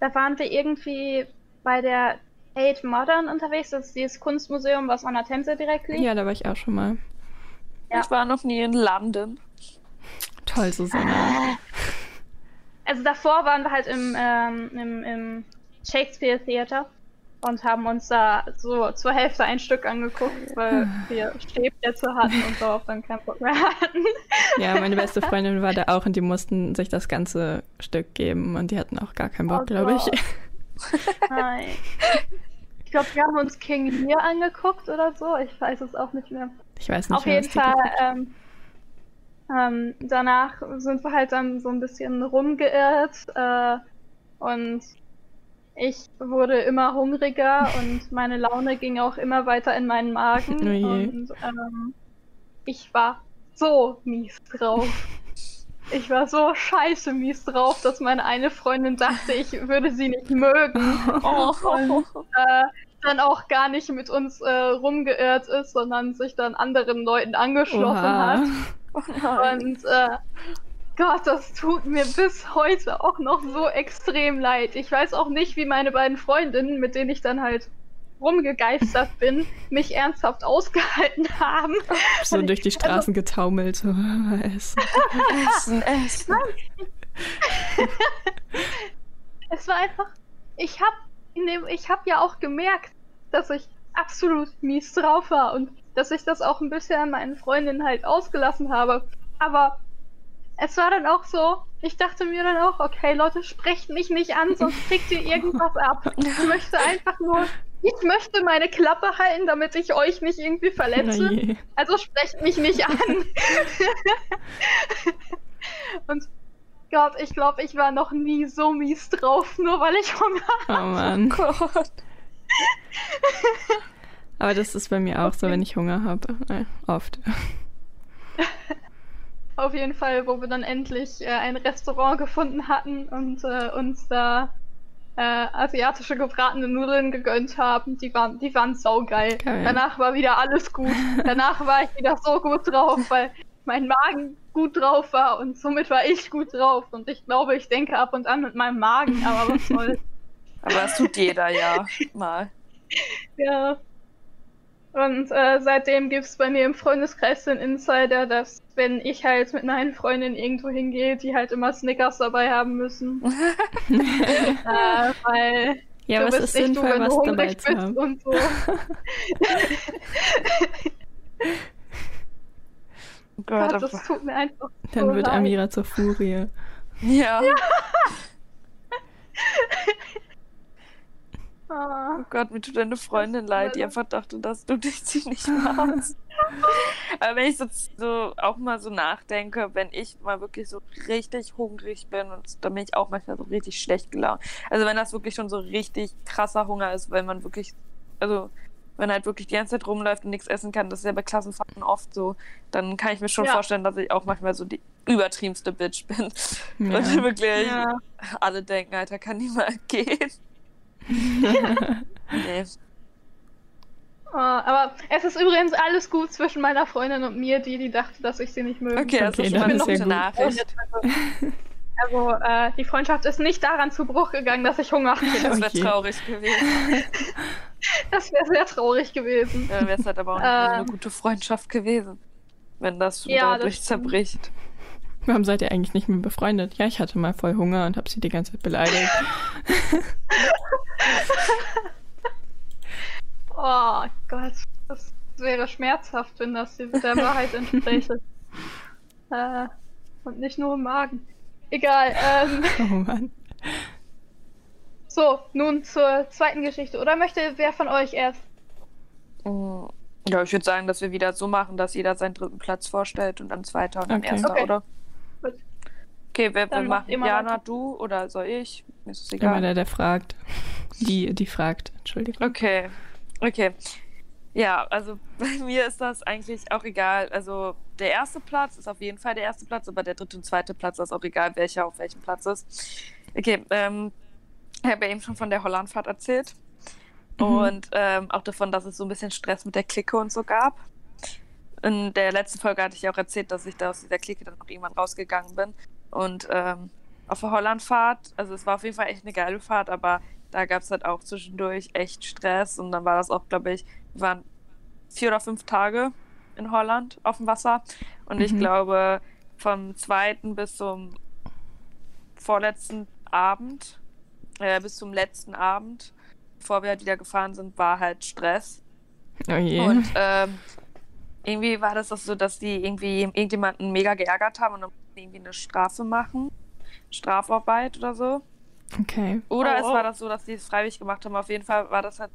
da waren wir irgendwie bei der Tate Modern unterwegs. Das ist dieses Kunstmuseum, was an der Themse direkt liegt. Ja, da war ich auch schon mal. Ja. Ich war noch nie in London. Toll, Susanne. Also davor waren wir halt im, ähm, im, im Shakespeare Theater und haben uns da so zur Hälfte ein Stück angeguckt, weil wir Stehplätze hatten und darauf dann keinen Bock mehr hatten. Ja, meine beste Freundin war da auch und die mussten sich das ganze Stück geben und die hatten auch gar keinen Bock, oh glaube ich. Nein. Ich glaube, wir haben uns King Lear angeguckt oder so. Ich weiß es auch nicht mehr. Ich weiß nicht Auf jeden Fall. Ähm, ähm, danach sind wir halt dann so ein bisschen rumgeirrt äh, und ich wurde immer hungriger und meine Laune ging auch immer weiter in meinen Magen. Oh und ähm, ich war so mies drauf. Ich war so scheiße mies drauf, dass meine eine Freundin dachte, ich würde sie nicht mögen. Oh. Und äh, dann auch gar nicht mit uns äh, rumgeirrt ist, sondern sich dann anderen Leuten angeschlossen Oha. hat. Und äh, Gott, das tut mir bis heute auch noch so extrem leid. Ich weiß auch nicht, wie meine beiden Freundinnen, mit denen ich dann halt rumgegeistert bin, mich ernsthaft ausgehalten haben. So durch die Straßen also, getaumelt. So, essen, essen, essen. es war einfach, ich hab, ich hab ja auch gemerkt, dass ich absolut mies drauf war und dass ich das auch ein bisschen an meinen Freundinnen halt ausgelassen habe. Aber es war dann auch so, ich dachte mir dann auch, okay, Leute, sprecht mich nicht an, sonst kriegt ihr irgendwas ab. Ich möchte einfach nur ich möchte meine Klappe halten, damit ich euch nicht irgendwie verletze. Also sprecht mich nicht an. Und Gott, ich glaube, ich war noch nie so mies drauf, nur weil ich Hunger oh habe. Oh Mann. Oh Gott. Aber das ist bei mir auch so, wenn ich Hunger habe. Äh, oft. Auf jeden Fall, wo wir dann endlich äh, ein Restaurant gefunden hatten und äh, uns da äh, asiatische gebratene Nudeln gegönnt haben. Die waren, die waren saugeil. Geil. Danach war wieder alles gut. Danach war ich wieder so gut drauf, weil mein Magen gut drauf war und somit war ich gut drauf. Und ich glaube, ich denke ab und an mit meinem Magen, aber was soll's. Aber das tut jeder ja mal. Ja. Und äh, seitdem gibt es bei mir im Freundeskreis den Insider, dass wenn ich halt mit meinen Freundinnen irgendwo hingehe, die halt immer Snickers dabei haben müssen. äh, weil Ja, du aber es bist ist nicht du, wenn du hungrig bist haben. und so. Oh Gott, Gott, das aber- tut mir einfach Dann so wird leid. Amira zur Furie. ja. Ah. Oh Gott, mir tut deine Freundin leid, die einfach dachte, dass du dich sie nicht magst. Aber wenn ich so, so auch mal so nachdenke, wenn ich mal wirklich so richtig hungrig bin, und dann bin ich auch manchmal so richtig schlecht gelaunt. Also wenn das wirklich schon so richtig krasser Hunger ist, wenn man wirklich, also wenn halt wirklich die ganze Zeit rumläuft und nichts essen kann, das ist ja bei Klassenfahrten oft so, dann kann ich mir schon Ja. vorstellen, dass ich auch manchmal so die übertriebenste Bitch bin. Ja. Und wirklich Ja. alle denken, Alter, kann die mal gehen? Nee. Ah, aber es ist übrigens alles gut zwischen meiner Freundin und mir, die, die dachte, dass ich sie nicht möge. Okay, das Okay, ist schon mal eine ja. Nachricht. Also, äh, die Freundschaft ist nicht daran zu Bruch gegangen, dass ich Hunger hatte. Das wäre Okay. traurig gewesen. Das wäre sehr traurig gewesen. Dann wäre es halt aber auch nicht so eine gute Freundschaft gewesen. Wenn das Ja, das dadurch stimmt. Warum seid ihr eigentlich nicht mehr befreundet? Ja, ich hatte mal voll Hunger und habe sie die ganze Zeit beleidigt. Oh Gott, das wäre schmerzhaft, wenn das der Wahrheit entspräche. äh, und nicht nur im Magen. Egal, ähm, Oh Mann. so, nun zur zweiten Geschichte. Oder möchte wer von euch erst? Ja, ich würde sagen, dass wir wieder so machen, dass jeder seinen dritten Platz vorstellt und dann zweiter und dann Okay. erster, Okay. oder? Okay, wer, wer macht immer Jana, weiter. du oder soll ich? Mir ist es Immer egal. der, der fragt. Die, die fragt. Entschuldigung. Okay, okay. Ja, also bei mir ist das eigentlich auch egal. Also der erste Platz ist auf jeden Fall der erste Platz, aber der dritte und zweite Platz ist auch egal, welcher auf welchem Platz ist. Okay, ähm, ich habe ja eben schon von der Hollandfahrt erzählt Mhm. und ähm, auch davon, dass es so ein bisschen Stress mit der Clique und so gab. In der letzten Folge hatte ich auch erzählt, dass ich da aus dieser Clique dann noch irgendwann rausgegangen bin. Und ähm, auf der Hollandfahrt, also es war auf jeden Fall echt eine geile Fahrt, aber da gab es halt auch zwischendurch echt Stress und dann war das auch, glaube ich, wir waren vier oder fünf Tage in Holland auf dem Wasser und ich Mhm. glaube vom zweiten bis zum vorletzten Abend, äh, bis zum letzten Abend, bevor wir halt wieder gefahren sind, war halt Stress. Oh je. Und ähm, irgendwie war das auch so, dass die irgendwie irgendjemanden mega geärgert haben und dann mussten die irgendwie eine Strafe machen. Strafarbeit oder so. Okay. Oder Oh, es oh. war das so, dass die es freiwillig gemacht haben. Auf jeden Fall war das halt.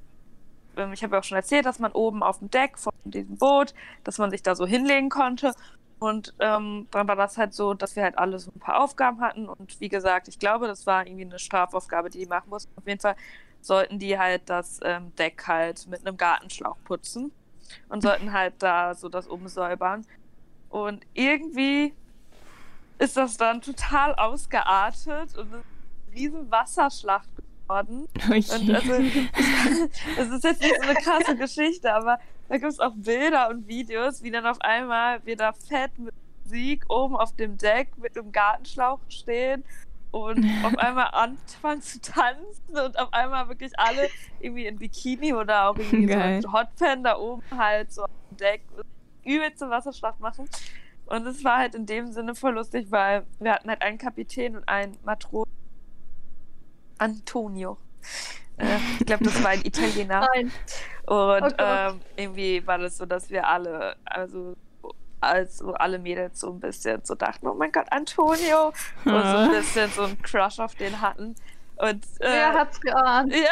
ähm, Ich habe ja auch schon erzählt, dass man oben auf dem Deck von diesem Boot, dass man sich da so hinlegen konnte. Und ähm, dann war das halt so, dass wir halt alle so ein paar Aufgaben hatten. Und wie gesagt, ich glaube, das war irgendwie eine Strafaufgabe, die die machen mussten. Auf jeden Fall sollten die halt das ähm, Deck halt mit einem Gartenschlauch putzen. Und sollten halt da so das umsäubern. Und irgendwie ist das dann total ausgeartet und eine riesen Wasserschlacht geworden. Oh Und also, es ist jetzt nicht so eine krasse Geschichte, aber da gibt es auch Bilder und Videos, wie dann auf einmal wir da fett mit Musik oben auf dem Deck mit einem Gartenschlauch stehen und auf einmal anfangen zu tanzen und auf einmal wirklich alle irgendwie in Bikini oder auch irgendwie Geil. so Hotpan da oben halt so auf dem Deck übelste Wasserschlacht machen. Und es war halt in dem Sinne voll lustig, weil wir hatten halt einen Kapitän und einen Matrosen. Antonio. Äh, ich glaube, das war ein Italiener. Nein. Und Oh Gott. ähm, irgendwie war das so, dass wir alle, also also alle Mädels so ein bisschen so dachten, oh mein Gott, Antonio. Und so Ah. ein bisschen so einen Crush auf den hatten. Und äh, Wer hat's geahnt? ja.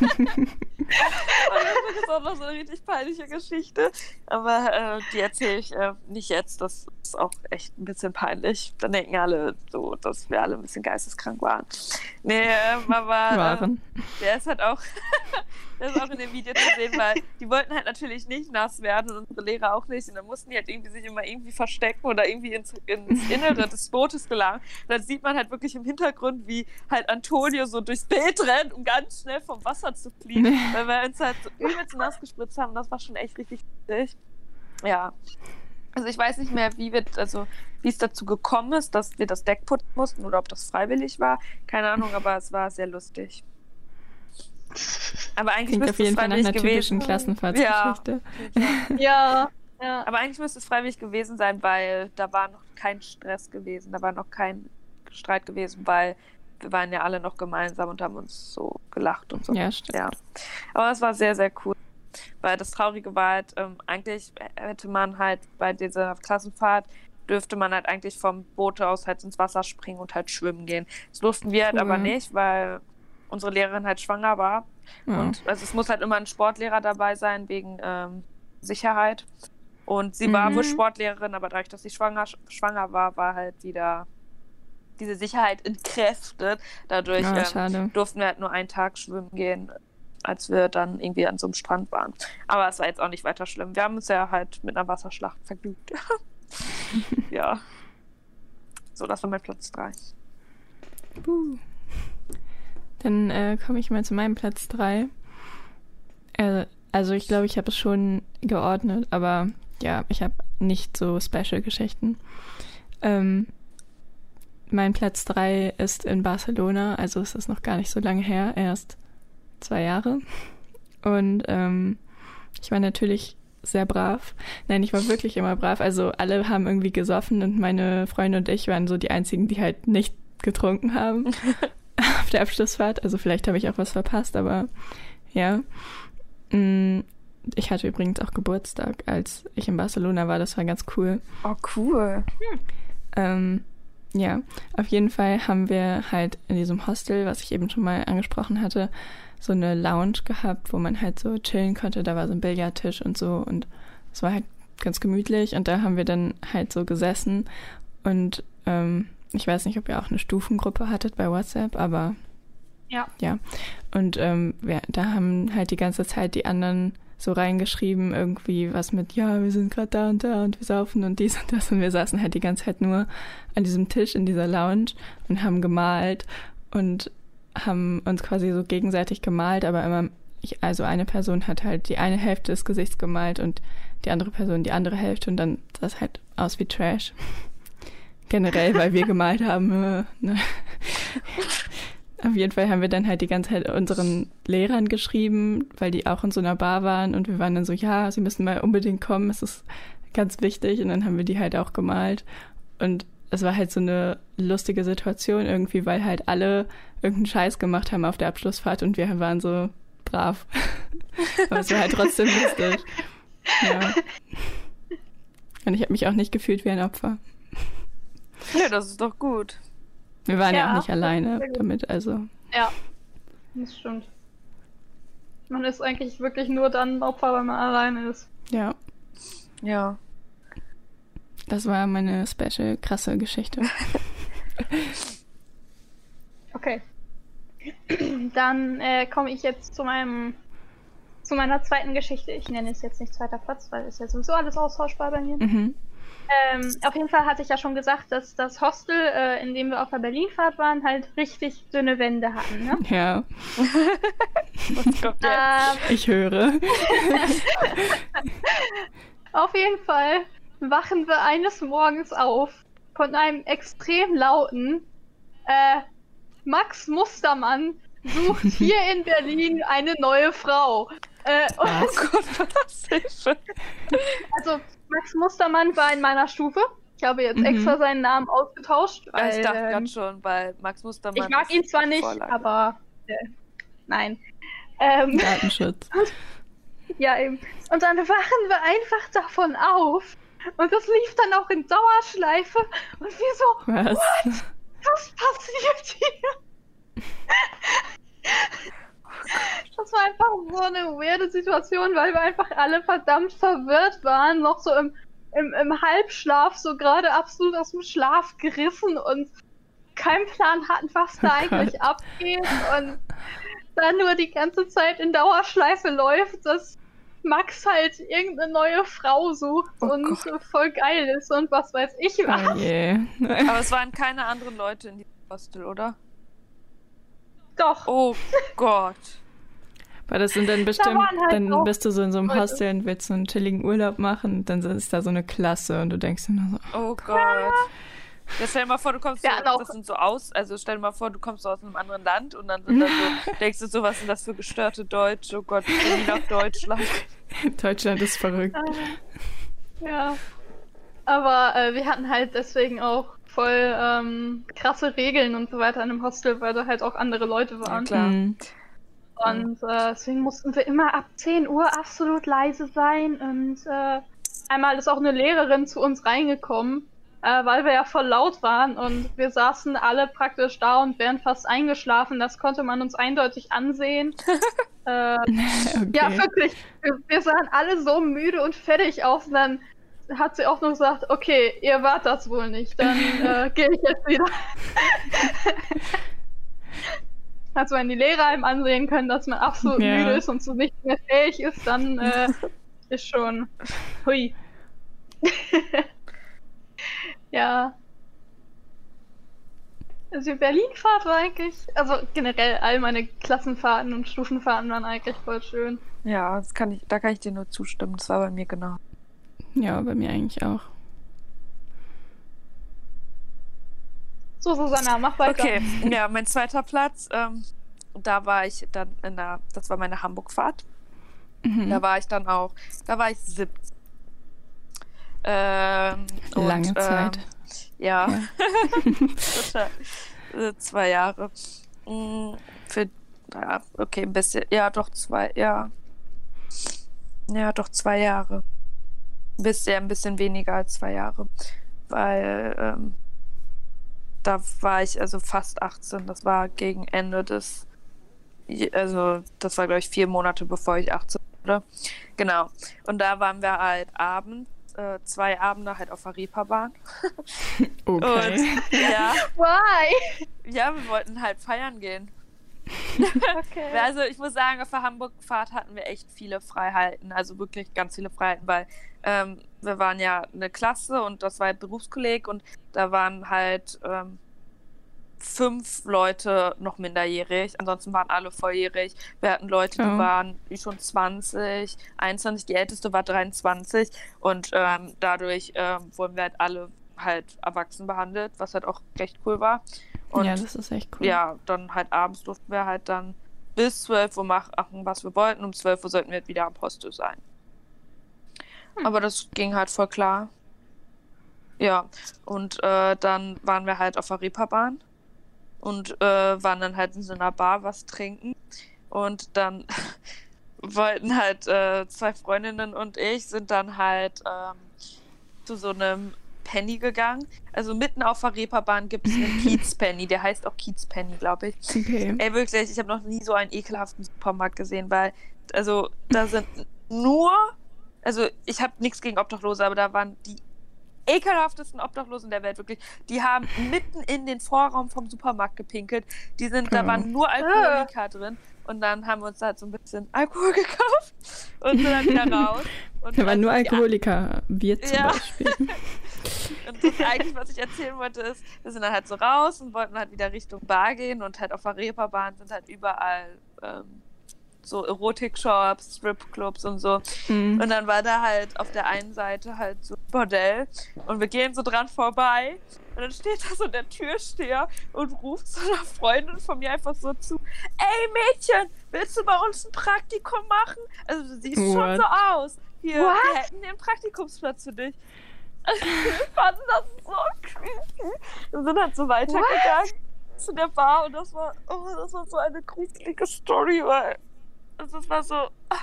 Und das ist auch noch so eine richtig peinliche Geschichte. Aber äh, die erzähle ich äh, nicht jetzt. Das ist auch echt ein bisschen peinlich. Dann denken alle so, dass wir alle ein bisschen geisteskrank waren. Nee, ähm, aber äh, der ist halt auch, Das ist auch in dem Video zu sehen, weil die wollten halt natürlich nicht nass werden und unsere Lehrer auch nicht. Und dann mussten die halt irgendwie sich immer irgendwie verstecken oder irgendwie ins, ins Innere des Bootes gelangen. Und dann sieht man halt wirklich im Hintergrund, wie halt Antonio so durchs Bild rennt, um ganz schnell vom Wasser zu fliehen. weil wir uns halt so übelst nass gespritzt haben. Das war schon echt richtig lustig. Ja. Also ich weiß nicht mehr, wie wir, also wie es dazu gekommen ist, dass wir das Deck putzen mussten oder ob das freiwillig war. Keine Ahnung, aber es war sehr lustig. Aber eigentlich Klingt auf jeden Fall nach einer typischen Klassenfahrtsgeschichte. Ja. ja. ja. Aber eigentlich müsste es freiwillig gewesen sein, weil da war noch kein Stress gewesen, da war noch kein Streit gewesen, weil wir waren ja alle noch gemeinsam und haben uns so gelacht und so. Ja, stimmt. Ja. Aber es war sehr, sehr cool. Weil das Traurige war halt, ähm, eigentlich hätte man halt bei dieser Klassenfahrt dürfte man halt eigentlich vom Boot aus halt ins Wasser springen und halt schwimmen gehen. Das durften wir halt aber nicht, weil unsere Lehrerin halt schwanger war. Ja. Und also es muss halt immer ein Sportlehrer dabei sein, wegen ähm, Sicherheit. Und sie mhm. war wohl Sportlehrerin, aber dadurch, dass sie schwanger, schwanger war, war halt wieder diese Sicherheit entkräftet. Dadurch ja, ähm, durften wir halt nur einen Tag schwimmen gehen als wir dann irgendwie an so einem Strand waren. Aber es war jetzt auch nicht weiter schlimm. Wir haben uns ja halt mit einer Wasserschlacht vergnügt. ja. So, das war mein Platz 3. Uh. Dann äh, komme ich mal zu meinem Platz 3. Äh, also ich glaube, ich habe es schon geordnet, aber ja, ich habe nicht so Special-Geschichten. Ähm, mein Platz 3 ist in Barcelona, also es ist noch gar nicht so lange her, erst zwei Jahre. Und ähm, ich war natürlich sehr brav. Nein, ich war wirklich immer brav. Also alle haben irgendwie gesoffen und meine Freunde und ich waren so die einzigen, die halt nicht getrunken haben auf der Abschlussfahrt. Also vielleicht habe ich auch was verpasst, aber ja. Mm, ich hatte übrigens auch Geburtstag, als ich in Barcelona war. Das war ganz cool. Oh, cool. Hm. Ähm, ja, auf jeden Fall haben wir halt in diesem Hostel, was ich eben schon mal angesprochen hatte, so eine Lounge gehabt, wo man halt so chillen konnte. Da war so ein Billardtisch und so und es war halt ganz gemütlich und da haben wir dann halt so gesessen und ähm, ich weiß nicht, ob ihr auch eine Stufengruppe hattet bei WhatsApp, aber ja. Ja. Und ähm, wir, da haben halt die ganze Zeit die anderen so reingeschrieben, irgendwie was mit, ja, wir sind gerade da und da und wir saufen und dies und das. Und wir saßen halt die ganze Zeit nur an diesem Tisch in dieser Lounge und haben gemalt und haben uns quasi so gegenseitig gemalt, aber immer, ich, also eine Person hat halt die eine Hälfte des Gesichts gemalt und die andere Person die andere Hälfte und dann sah es halt aus wie Trash. Generell, weil wir gemalt haben. Äh, ne? Auf jeden Fall haben wir dann halt die ganze Zeit unseren Lehrern geschrieben, weil die auch in so einer Bar waren und wir waren dann so, ja, sie müssen mal unbedingt kommen, es ist ganz wichtig und dann haben wir die halt auch gemalt und es war halt so eine lustige Situation irgendwie, weil halt alle irgendeinen Scheiß gemacht haben auf der Abschlussfahrt und wir waren so brav. Aber es war halt trotzdem lustig. Ja. Und ich habe mich auch nicht gefühlt wie ein Opfer. Ja, das ist doch gut. Wir waren ja, ja auch nicht alleine damit, also. Ja, das stimmt. Man ist eigentlich wirklich nur dann ein Opfer, wenn man alleine ist. Ja. Ja. Das war meine special krasse Geschichte. okay. Dann äh, komme ich jetzt zu meinem zu meiner zweiten Geschichte. Ich nenne es jetzt nicht zweiter Platz, weil es ja sowieso alles austauschbar bei mir. Mhm. Ähm, auf jeden Fall hatte ich ja schon gesagt, dass das Hostel, äh, in dem wir auf der Berlinfahrt waren, halt richtig dünne Wände hatten. Ne? Ja. ähm, ich höre. auf jeden Fall wachen wir eines Morgens auf von einem extrem lauten äh, Max Mustermann sucht hier in Berlin eine neue Frau. Äh, oh Gott, was Hilfe. Also Max Mustermann war in meiner Stufe. Ich habe jetzt mhm. extra seinen Namen ausgetauscht. Weil, ja, ich dachte ähm, ganz schon, weil Max Mustermann. Ich mag ihn zwar nicht, Vorlage. aber äh, nein. Ähm, Datenschutz. ja, eben. Und dann wachen wir einfach davon auf. Und das lief dann auch in Dauerschleife. Und wir so, was? What? Was passiert hier? Das war einfach so eine weirde Situation, weil wir einfach alle verdammt verwirrt waren, noch so im, im, im Halbschlaf, so gerade absolut aus dem Schlaf gerissen und keinen Plan hatten, was da oh eigentlich Gott. abgeht. Und da nur die ganze Zeit in Dauerschleife läuft, dass Max halt irgendeine neue Frau sucht Oh und Gott. voll geil ist und was weiß ich Oh was. je. Aber es waren keine anderen Leute in diesem Hostel, oder? Doch. Oh Gott. Weil das sind dann bestimmt, waren halt dann auch bist du so in so einem Leute. Hostel und willst so einen chilligen Urlaub machen und dann ist da so eine Klasse und du denkst dir nur so, Oh Gott. Ja, stell dir mal vor, du kommst Wir so, das sind so aus, also stell dir mal vor, du kommst so aus einem anderen Land und dann sind da so, denkst du so, was sind das für gestörte Deutsche? Oh Gott, ich will nie nach Deutschland. Deutschland ist verrückt. Ja. Aber äh, wir hatten halt deswegen auch voll ähm, krasse Regeln und so weiter in dem Hostel, weil da halt auch andere Leute waren. klar. Mhm. Und äh, deswegen mussten wir immer ab 10 Uhr absolut leise sein. Und äh, einmal ist auch eine Lehrerin zu uns reingekommen, äh, weil wir ja voll laut waren und wir saßen alle praktisch da und wären fast eingeschlafen. Das konnte man uns eindeutig ansehen. äh, Okay. ja, wirklich. Wir, wir sahen alle so müde und fertig aus. Und dann hat sie auch noch gesagt, okay, ihr wart das wohl nicht. Dann äh, gehe ich jetzt wieder. Also wenn die Lehrer einem ansehen können, dass man absolut Ja. müde ist und zu nichts mehr fähig ist, dann äh, ist schon hui. ja. Also die Berlin-Fahrt war eigentlich, also generell all meine Klassenfahrten und Stufenfahrten waren eigentlich voll schön. Ja, das kann ich, da kann ich dir nur zustimmen. Das war bei mir genau. Ja, bei mir eigentlich auch. So, Susanna, mach weiter. Okay, ja, mein zweiter Platz, ähm, da war ich dann in der, das war meine Hamburg-Fahrt. Mhm. Da war ich dann auch, da war ich 17. Ähm, und, Lange ähm, Zeit. Ja, Ja. total. Äh, zwei Jahre. Mm, Für, ja, okay, ein bisschen, ja, doch zwei, ja. Ja, doch zwei Jahre. Bisschen, ein bisschen weniger als zwei Jahre. Weil, ähm, da war ich also fast 18. Das war gegen Ende des, also das war glaube ich vier Monate bevor ich 18 wurde. Genau. Und da waren wir halt abends, äh, zwei Abende halt auf der Reeperbahn. Okay. Und ja, Why? ja, wir wollten halt feiern gehen. Okay. Also ich muss sagen, auf der Hamburg-Fahrt hatten wir echt viele Freiheiten, also wirklich ganz viele Freiheiten, weil ähm, wir waren ja eine Klasse und das war halt Berufskolleg und da waren halt ähm, fünf Leute noch minderjährig, ansonsten waren alle volljährig. Wir hatten Leute, die Oh. waren schon 20, 21, die älteste war 23 und ähm, dadurch ähm, wurden wir halt alle halt erwachsen behandelt, was halt auch recht cool war. Und ja, das ist echt cool. ja, dann halt abends durften wir halt dann bis 12 Uhr machen, was wir wollten. Um 12 Uhr sollten wir wieder am Hostel sein. Hm. Aber das ging halt voll klar. Ja, und äh, dann waren wir halt auf der Reeperbahn und äh, waren dann halt in so einer Bar was trinken. Und dann wollten halt äh, zwei Freundinnen und ich sind dann halt ähm, zu so einem Penny gegangen. Also mitten auf der Reeperbahn gibt es einen Kiez-Penny, der heißt auch Kiez-Penny, glaube ich. Okay. Ey, wirklich, ich habe noch nie so einen ekelhaften Supermarkt gesehen, weil, also, da sind nur, also, ich habe nichts gegen Obdachlose, aber da waren die ekelhaftesten Obdachlosen der Welt, wirklich. Die haben mitten in den Vorraum vom Supermarkt gepinkelt. Die sind, da waren nur Alkoholiker drin. Und dann haben wir uns da halt so ein bisschen Alkohol gekauft und sind dann wieder raus. Und Da waren nur Alkoholiker, wir zum Ja. Beispiel. und das eigentlich, was ich erzählen wollte, ist, wir sind dann halt so raus und wollten halt wieder Richtung Bar gehen und halt auf der Reeperbahn sind halt überall ähm, so Erotik-Shops, Strip-Clubs und so. Mhm. Und dann war da halt auf der einen Seite halt so ein Bordell und wir gehen so dran vorbei und dann steht da so der Türsteher und ruft so einer Freundin von mir einfach so zu, ey Mädchen, willst du bei uns ein Praktikum machen? Also du siehst schon What? so aus. Hier, What? wir hätten den Praktikumsplatz für dich. wir fanden das so creepy. Wir sind halt so weitergegangen zu der Bar und das war, oh, das war so eine gruselige Story, weil also es war so, ah,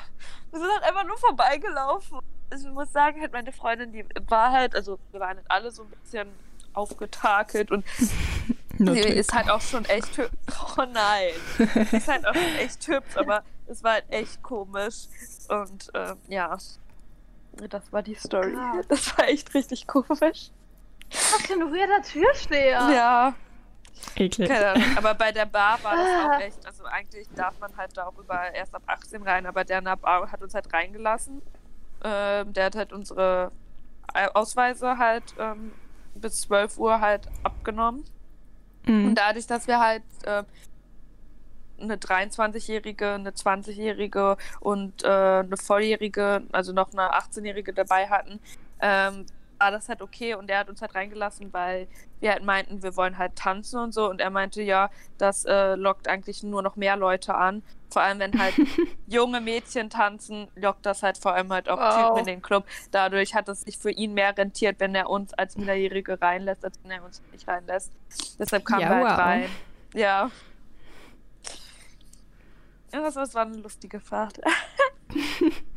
wir sind halt einfach nur vorbeigelaufen. Also ich muss sagen, halt meine Freundin, die war halt, also wir waren halt alle so ein bisschen aufgetakelt und sie ist halt auch schon echt hübsch. Oh nein. Sie ist halt auch schon echt hübsch, aber es war halt echt komisch. Und ähm, ja, das war die Story. Krass. Das war echt richtig komisch. Was für ein weirder Türsteher. Ja. Eklig. Keine Ahnung. Aber bei der Bar war das auch echt, also eigentlich darf man halt da auch überall erst ab 18 rein, aber der in der Bar hat uns halt reingelassen. Ähm, der hat halt unsere Ausweise halt ähm, bis 12 Uhr halt abgenommen. Mhm. Und dadurch, dass wir halt äh, eine 23-Jährige, eine 20-Jährige und äh, eine Volljährige, also noch eine 18-Jährige dabei hatten, ähm, war das halt okay und er hat uns halt reingelassen, weil wir halt meinten, wir wollen halt tanzen und so und er meinte, ja, das äh, lockt eigentlich nur noch mehr Leute an. Vor allem, wenn halt junge Mädchen tanzen, lockt das halt vor allem halt auch Wow. Typen in den Club. Dadurch hat es sich für ihn mehr rentiert, wenn er uns als Minderjährige reinlässt, als wenn er uns nicht reinlässt. Deshalb kamen Ja, wir halt wow. rein. Ja. Das war eine lustige Fahrt.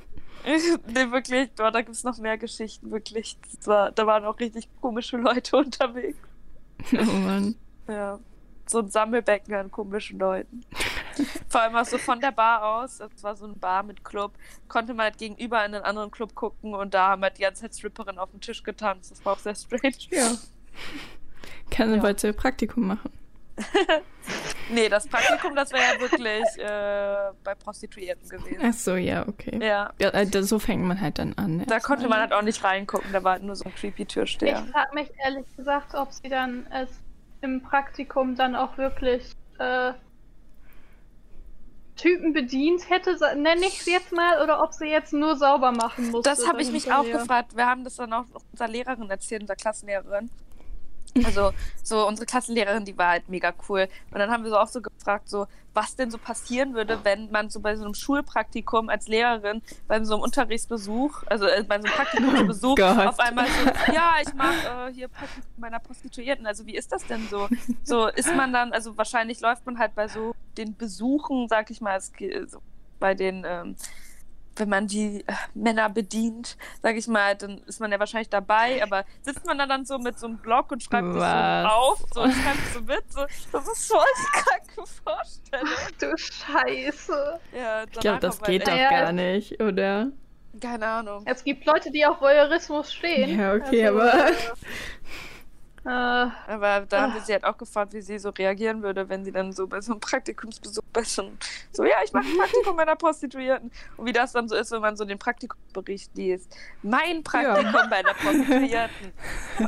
nee, wirklich, boah, da gibt es noch mehr Geschichten, wirklich. War, da waren auch richtig komische Leute unterwegs. Oh Mann. Ja. So ein Sammelbecken an komischen Leuten. Vor allem auch so von der Bar aus, das war so ein Bar mit Club, konnte man halt gegenüber in einen anderen Club gucken und da haben halt die ganze Zeit Stripperinnen auf dem Tisch getanzt. Das war auch sehr strange. Ja. Kann Ja. wolltest du Praktikum machen? Nee, das Praktikum, das wäre ja wirklich äh, bei Prostituierten gewesen. Ach so, ja, okay. Ja. Ja, äh, so fängt man halt dann an. Da konnte man halt auch nicht reingucken, da war halt nur so ein creepy Türsteher. Ich frage mich ehrlich gesagt, ob sie dann es im Praktikum dann auch wirklich äh, Typen bedient hätte, nenne ich es jetzt mal, oder ob sie jetzt nur sauber machen musste. Das habe ich mich auch gefragt. Wir haben das dann auch unserer Lehrerin erzählt, unserer Klassenlehrerin. Also, so unsere Klassenlehrerin, die war halt mega cool. Und dann haben wir so auch so gefragt, so, was denn so passieren würde, wenn man so bei so einem Schulpraktikum als Lehrerin, bei so einem Unterrichtsbesuch, also äh, bei so einem Praktikumsbesuch, Oh auf einmal so, ja, ich mache äh, hier meiner Prostituierten. Also, wie ist das denn so? So, ist man dann, also wahrscheinlich läuft man halt bei so den Besuchen, sag ich mal, es, ge- so, bei den, ähm, wenn man die äh, Männer bedient, sag ich mal, dann ist man ja wahrscheinlich dabei, aber sitzt man da dann so mit so einem Block und schreibt sich so Was? auf, so und schreibt so mit, so, das ist voll die kranke Vorstellung. Du Scheiße. Ja, Ich glaube, das geht doch ja, gar nicht, oder? Keine Ahnung. Es gibt Leute, die auf Voyeurismus stehen. Ja, okay, Also, aber- Äh, Aber da haben wir Ach. sie halt auch gefragt, wie sie so reagieren würde, wenn sie dann so bei so einem Praktikumsbesuch bei so, einem- so ja, ich mache ein Praktikum bei einer Prostituierten. Und wie das dann so ist, wenn man so den Praktikumsbericht liest. Mein Praktikum bei der Prostituierten.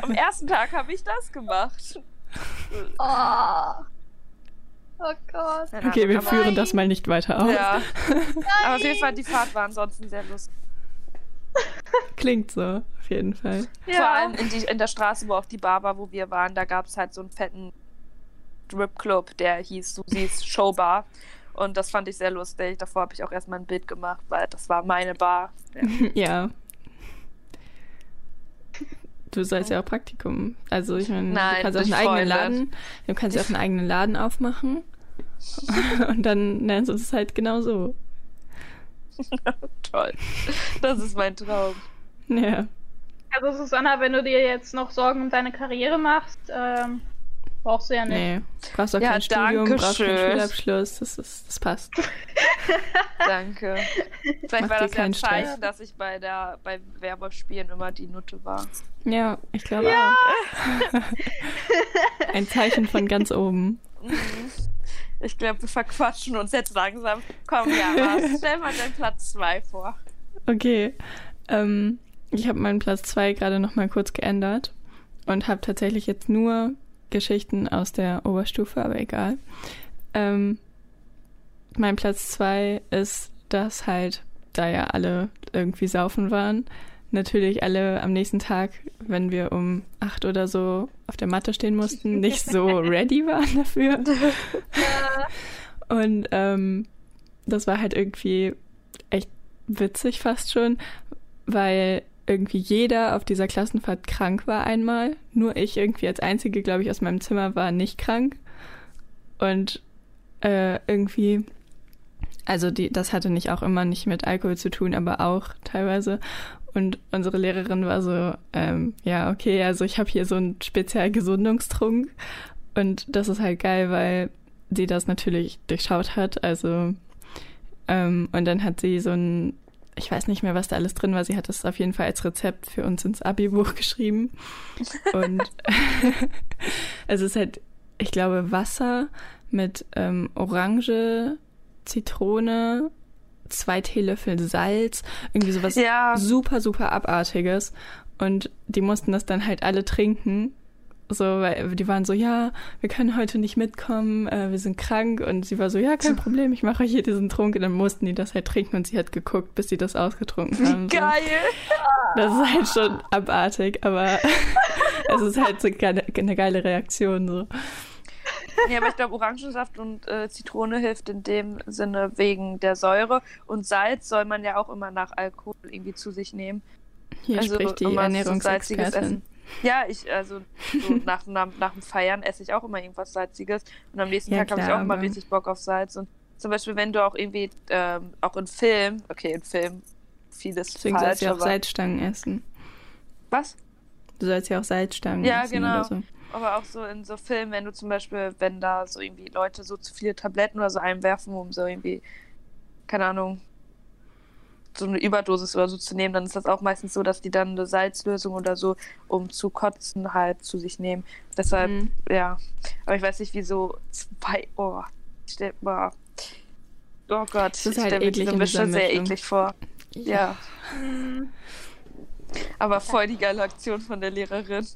Am ersten Tag habe ich das gemacht. oh. oh Gott. Okay, wir führen Nein. das mal nicht weiter aus. Ja. Aber auf jeden Fall, die Fahrt war ansonsten sehr lustig. Klingt so, auf jeden Fall. Ja. Vor allem in, die, in der Straße, wo auch die Bar war, wo wir waren, da gab es halt so einen fetten Strip-Club, der hieß Susis Showbar. Und das fand ich sehr lustig. Davor habe ich auch erstmal ein Bild gemacht, weil das war meine Bar. Ja. Ja. Du sollst ja auch Praktikum. Also ich meine, du kannst auch einen eigenen. Laden, du kannst ja auch einen eigenen Laden aufmachen. Und dann nennst du es halt genau so. Toll. Das ist mein Traum. Ja. Also Susanna, wenn du dir jetzt noch Sorgen um deine Karriere machst, ähm, brauchst du ja nicht. Nee. Brauchst auch Ja, kein Studium, brauchst keinen dankeschön. Schulabschluss. Das, ist, das passt. Danke. Vielleicht Mach war dir das ja ein keinen. Zeichen, dass ich bei der bei Werwolf-Spielen immer die Nutte war. Ja, ich glaube auch. Ein Zeichen von ganz oben. Mhm. Ich glaube, wir verquatschen uns jetzt langsam. Komm, ja, was? Stell mal deinen Platz 2 vor. Okay. Ähm, ich habe meinen Platz 2 gerade noch mal kurz geändert und habe tatsächlich jetzt nur Geschichten aus der Oberstufe, aber egal. Ähm, mein Platz 2 ist, dass halt, da ja alle irgendwie saufen waren, natürlich alle am nächsten Tag, wenn wir um acht oder so auf der Matte stehen mussten, nicht so ready waren dafür. Und ähm, das war halt irgendwie echt witzig fast schon, weil irgendwie jeder auf dieser Klassenfahrt krank war einmal. Nur ich irgendwie als einzige, glaube ich, aus meinem Zimmer war nicht krank. Und äh, irgendwie, also die, das hatte nicht auch immer nicht mit Alkohol zu tun, aber auch teilweise. Und unsere Lehrerin war so, ähm, ja, okay, also ich habe hier so einen Spezialgesundungstrunk. Und das ist halt geil, weil sie das natürlich durchschaut hat. Also, ähm, und dann hat sie so ein, ich weiß nicht mehr, was da alles drin war. Sie hat das auf jeden Fall als Rezept für uns ins Abi-Buch geschrieben. Und es ist halt ich glaube, Wasser mit ähm, Orange, Zitrone, zwei Teelöffel Salz, irgendwie sowas Ja. super, super Abartiges. Und die mussten das dann halt alle trinken. So, weil die waren so, ja, wir können heute nicht mitkommen, äh, wir sind krank. Und sie war so, ja, kein Problem, ich mache euch hier diesen Trunk. Und dann mussten die das halt trinken und sie hat geguckt, bis sie das ausgetrunken haben. So. Geil! Das ist halt schon abartig, aber es ist halt so eine, eine geile Reaktion. So. Ja, aber ich glaube, Orangensaft und äh, Zitrone hilft in dem Sinne wegen der Säure. Und Salz soll man ja auch immer nach Alkohol irgendwie zu sich nehmen. Hier spricht die so Ernährungsexpertin. Essen. Ja, ich, also so nach, nach, nach dem Feiern esse ich auch immer irgendwas Salziges. Und am nächsten Ja, Tag habe ich auch immer richtig Bock auf Salz. Und zum Beispiel, wenn du auch irgendwie, ähm, auch in Film, okay, in Film vieles Deswegen sollst falsch, du ja auch. Salzstangen essen. Was? Du sollst ja auch Salzstangen Ja, essen genau. oder so. Aber auch so in so Filmen, wenn du zum Beispiel, wenn da so irgendwie Leute so zu viele Tabletten oder so einwerfen, um so irgendwie, keine Ahnung, so eine Überdosis oder so zu nehmen, dann ist das auch meistens so, dass die dann eine Salzlösung oder so, um zu kotzen, halt zu sich nehmen. Deshalb, Mhm. ja. Aber ich weiß nicht, wieso zwei, oh, ich stell, boah. Oh Gott, ist ich halt stell mir eklig diese dieser sehr Mischung. eklig vor. Ja, Hm. aber voll die geile Aktion von der Lehrerin.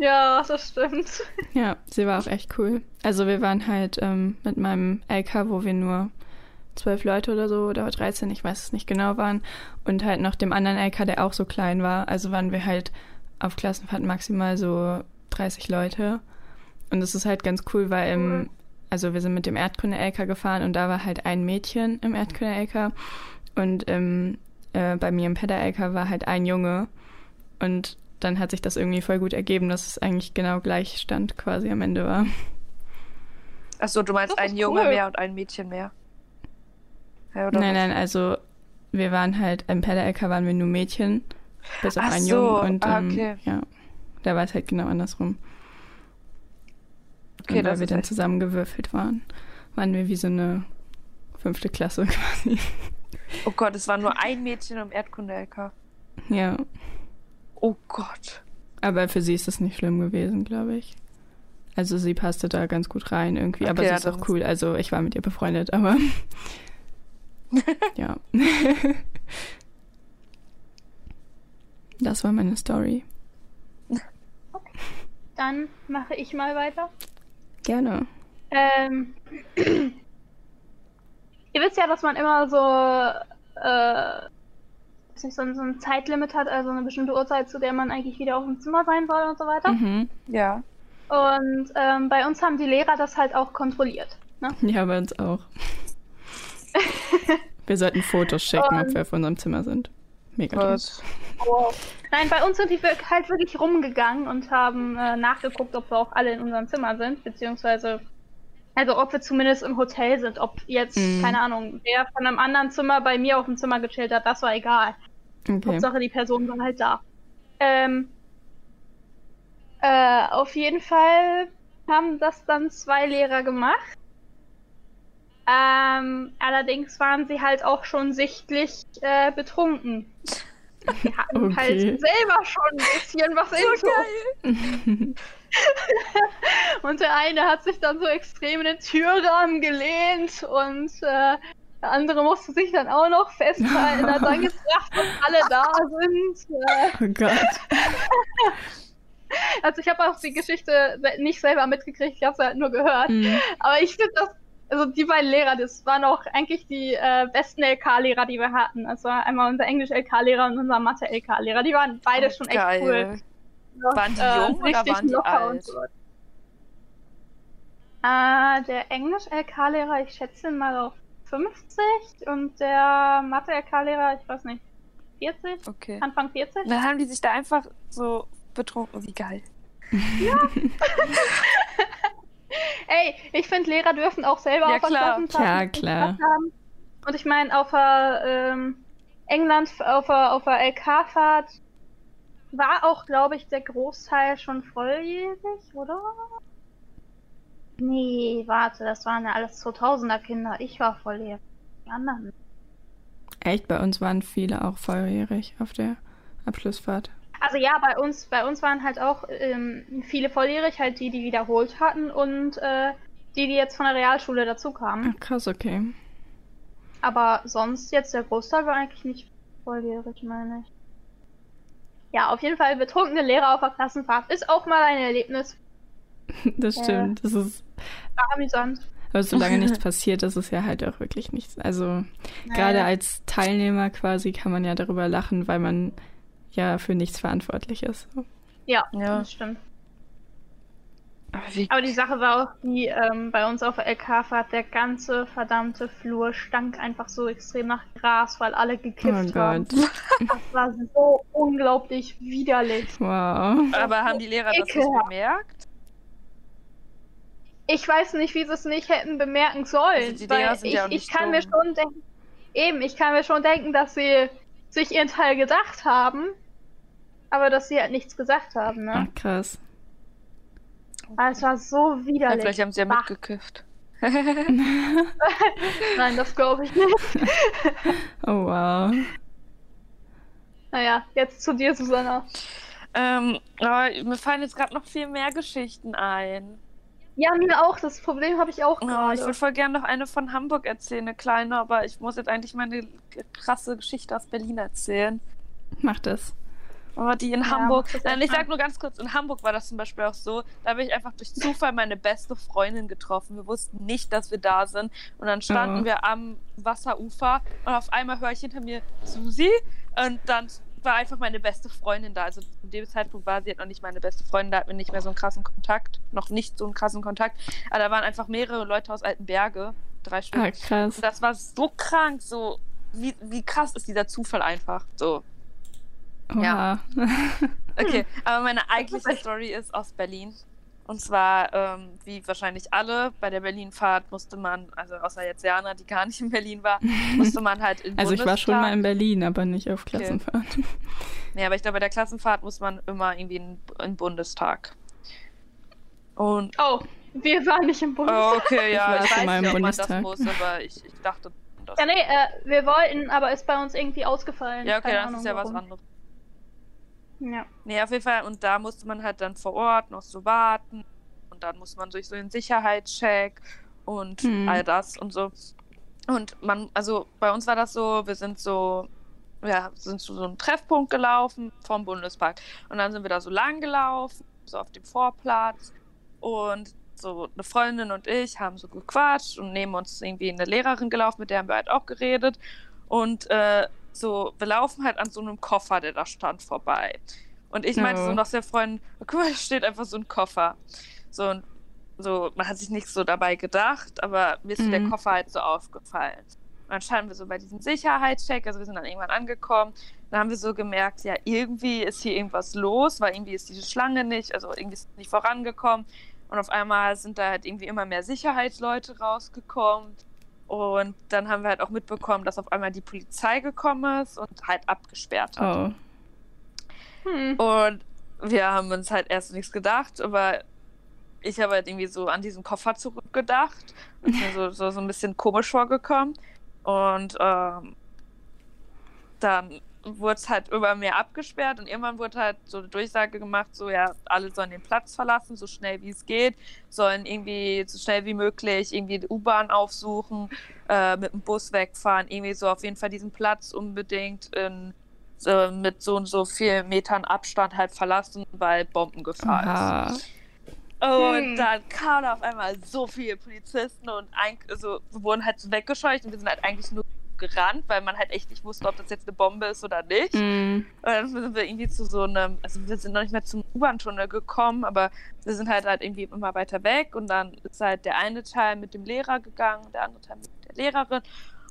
Ja, das stimmt. Ja, sie war auch echt cool. Also wir waren halt ähm, mit meinem LK, wo wir nur zwölf Leute oder so oder 13, ich weiß es nicht genau waren. Und halt noch dem anderen LK, der auch so klein war. Also waren wir halt auf Klassenfahrt maximal so 30 Leute. Und das ist halt ganz cool, weil im, also wir sind mit dem Erdkunde-LK gefahren und da war halt ein Mädchen im Erdkunde-LK. Und im, äh, bei mir im Pedder-LK war halt ein Junge. Und dann hat sich das irgendwie voll gut ergeben, dass es eigentlich genau Gleichstand quasi am Ende war. Achso, du meinst ein Junge cool. mehr und ein Mädchen mehr? Ja, oder nein, was? nein, also wir waren halt, im Pedder-LK waren wir nur Mädchen, bis auf Ach einen so, Jungen. Und ah, ähm, okay. ja, da war es halt genau andersrum. Okay, und weil wir dann echt- zusammengewürfelt waren, waren wir wie so eine fünfte Klasse quasi. Oh Gott, es war nur ein Mädchen im Erdkunde-LK. ja, Oh Gott. aber für sie ist das nicht schlimm gewesen, glaube ich. Also sie passte da ganz gut rein irgendwie, aber Okay, sie ja, ist auch cool. Also ich war mit ihr befreundet, aber ja. das war meine Story. Dann mache ich mal weiter. Gerne. Ähm, ihr wisst ja, dass man immer so, äh, weiß nicht, so, ein- so ein Zeitlimit hat, also eine bestimmte Uhrzeit, zu der man eigentlich wieder auf dem Zimmer sein soll und so weiter. Mhm. Ja. Und ähm, bei uns haben die Lehrer das halt auch kontrolliert. Ne? Ja, bei uns auch. Wir sollten Fotos schicken, ob Und- wir auf unserem Zimmer sind. Mega dumm. Gott. Nein, bei uns sind die halt wirklich rumgegangen und haben äh, nachgeguckt, ob wir auch alle in unserem Zimmer sind, beziehungsweise, also ob wir zumindest im Hotel sind, ob jetzt, Mhm. keine Ahnung, wer von einem anderen Zimmer bei mir auf dem Zimmer gechillt hat, das war egal. Okay. Hauptsache die Person war halt da. Ähm, äh, auf jeden Fall haben das dann zwei Lehrer gemacht. Ähm, allerdings waren sie halt auch schon sichtlich äh, betrunken. Die hatten Okay. halt selber schon ein bisschen was in Und der eine hat sich dann so extrem in den Türrahmen gelehnt und äh, der andere musste sich dann auch noch festhalten, hat dann gesagt, dass alle da sind. Äh, oh Gott. also ich habe auch die Geschichte nicht selber mitgekriegt, ich habe sie halt nur gehört. Mhm. Aber ich finde das, also die beiden Lehrer, das waren auch eigentlich die äh, besten LK-Lehrer, die wir hatten. Also einmal unser Englisch-LK-Lehrer und unser Mathe-LK-Lehrer. Die waren beide schon echt Geil. cool. Waren die Äh, jung oder richtig waren die locker und alt? so. Äh, der Englisch-LK-Lehrer, ich schätze ihn mal auf 50 und der Mathe-LK-Lehrer, ich weiß nicht, 40? Okay. Anfang 40? Dann haben die sich da einfach so betrunken. Wie geil. Ey, ich finde, Lehrer dürfen auch selber Ja, auf klar. Ja, klar. Haben. Und ich meine, auf der ähm, England, auf der, auf der LK-Fahrt war auch, glaube ich, der Großteil schon volljährig, oder? Nee, warte, das waren ja alles 2000er Kinder. Ich war volljährig. Die anderen. Echt, bei uns waren viele auch volljährig auf der Abschlussfahrt. Also ja, bei uns, bei uns waren halt auch ähm, viele volljährig, halt die, die wiederholt hatten und äh, die, die jetzt von der Realschule dazu kamen. Ach, krass, okay. Aber sonst jetzt der Großteil war eigentlich nicht volljährig, meine ich. Ja, auf jeden Fall betrunkene Lehrer auf der Klassenfahrt ist auch mal ein Erlebnis. Das Ja. stimmt. Das ist, War amüsant. aber solange nichts passiert, ist es ja halt auch wirklich nichts. Also gerade Naja. als Teilnehmer quasi kann man ja darüber lachen, weil man ja für nichts verantwortlich ist. Ja, Ja. das stimmt. Aber Aber die Sache war auch, die ähm, bei uns auf der LK-Fahrt, der ganze verdammte Flur stank einfach so extrem nach Gras, weil alle Oh gekifft haben. Gott. Das war so unglaublich widerlich. Wow. Aber haben die Lehrer das nicht Ekelhaft. Ich weiß nicht, wie sie es nicht hätten bemerken sollen. Also weil ich, ja ich kann mir dumm. schon denken, eben, ich kann mir schon denken, dass sie sich ihren Teil gedacht haben, aber dass sie halt nichts gesagt haben, Ach, ne? krass. Aber es war so Ja, widerlich. vielleicht haben sie ja mitgekifft. Nein, das glaube ich nicht. Oh wow. Naja, jetzt zu dir, Susanna. ähm, aber mir fallen jetzt gerade noch viel mehr Geschichten ein. Ja, mir auch. Das Problem habe ich auch Oh, gerade. ich würde voll gerne noch eine von Hamburg erzählen, eine kleine, aber ich muss jetzt eigentlich meine krasse Geschichte aus Berlin erzählen. Mach das. Aber die in Ja, Hamburg. Nein, ich sag nur ganz kurz, in Hamburg war das zum Beispiel auch so. Da habe ich einfach durch Zufall meine beste Freundin getroffen. Wir wussten nicht, dass wir da sind. Und dann standen Oh. wir am Wasserufer und auf einmal höre ich hinter mir Susi. Und dann war einfach meine beste Freundin da. Also zu dem Zeitpunkt war sie halt noch nicht meine beste Freundin, da hatten wir nicht mehr so einen krassen Kontakt. Noch nicht so einen krassen Kontakt. Aber da waren einfach mehrere Leute aus Altenberge. Drei Stück. Ah, krass. Und das war so krank, so. Wie, wie krass ist dieser Zufall einfach? So. ja. Oha. Okay, aber meine eigentliche Story ist aus Berlin. Und zwar, ähm, wie wahrscheinlich alle, bei der Berlin-Fahrt musste man, also außer jetzt Jana, die gar nicht in Berlin war, musste man halt in Also ich war schon Bundestag- mal in Berlin, aber nicht auf Klassenfahrt. Nee, aber ich glaube, bei der Klassenfahrt muss man immer irgendwie in, den Bundestag. Und. Oh, wir waren nicht im Bund. Oh, okay, ja, ich, schon weiß nicht, ob man das Bundestag. muss, aber ich, ich dachte. Das Ja, nee, äh, wir wollten, aber ist bei uns irgendwie ausgefallen. ja, okay, Keine das Ahnung ist ja was warum. anderes. Ja. Nee, auf jeden Fall. Und da musste man halt dann vor Ort noch so warten. Und dann muss man durch so einen Sicherheitscheck und Hm. all das und so. Und man, also bei uns war das so, wir sind so, ja, sind zu so einem Treffpunkt gelaufen vom Bundespark. Und dann sind wir da so lang gelaufen, so auf dem Vorplatz. Und so eine Freundin und ich haben so gequatscht und neben uns irgendwie eine Lehrerin gelaufen, mit der haben wir halt auch geredet. Und äh, so, wir laufen halt an so einem Koffer, der da stand, vorbei. Und ich meinte Oh. so noch der Freundin, guck mal, da steht einfach so ein Koffer. So, und so, man hat sich nichts so dabei gedacht, aber mir ist so der Mhm. Koffer halt so aufgefallen. Und dann standen wir so bei diesem Sicherheitscheck, also wir sind dann irgendwann angekommen. Dann haben wir so gemerkt, ja, irgendwie ist hier irgendwas los, weil irgendwie ist diese Schlange nicht, also irgendwie ist es nicht vorangekommen. Und auf einmal sind da halt irgendwie immer mehr Sicherheitsleute rausgekommen. Und dann haben wir halt auch mitbekommen, dass auf einmal die Polizei gekommen ist und halt abgesperrt hat. Oh. Hm. Und wir haben uns halt erst nichts gedacht, aber ich habe halt irgendwie so an diesen Koffer zurückgedacht und mir so, so, so ein bisschen komisch vorgekommen. Und ähm, dann wurde es halt immer mehr abgesperrt und irgendwann wurde halt so eine Durchsage gemacht, so ja, alle sollen den Platz verlassen, so schnell wie es geht, sollen irgendwie so schnell wie möglich irgendwie die U-Bahn aufsuchen, äh, mit dem Bus wegfahren, irgendwie so auf jeden Fall diesen Platz unbedingt in, so, mit so und so vielen Metern Abstand halt verlassen, weil Bombengefahr Aha. ist. Und Hm. dann kamen auf einmal so viele Polizisten und ein, also, wir wurden halt so weggescheucht und wir sind halt eigentlich nur gerannt, weil man halt echt nicht wusste, ob das jetzt eine Bombe ist oder nicht. Mm. Und dann sind wir irgendwie zu so einem, also wir sind noch nicht mehr zum U-Bahn-Tunnel gekommen, aber wir sind halt halt irgendwie immer weiter weg. Und dann ist halt der eine Teil mit dem Lehrer gegangen, der andere Teil mit der Lehrerin.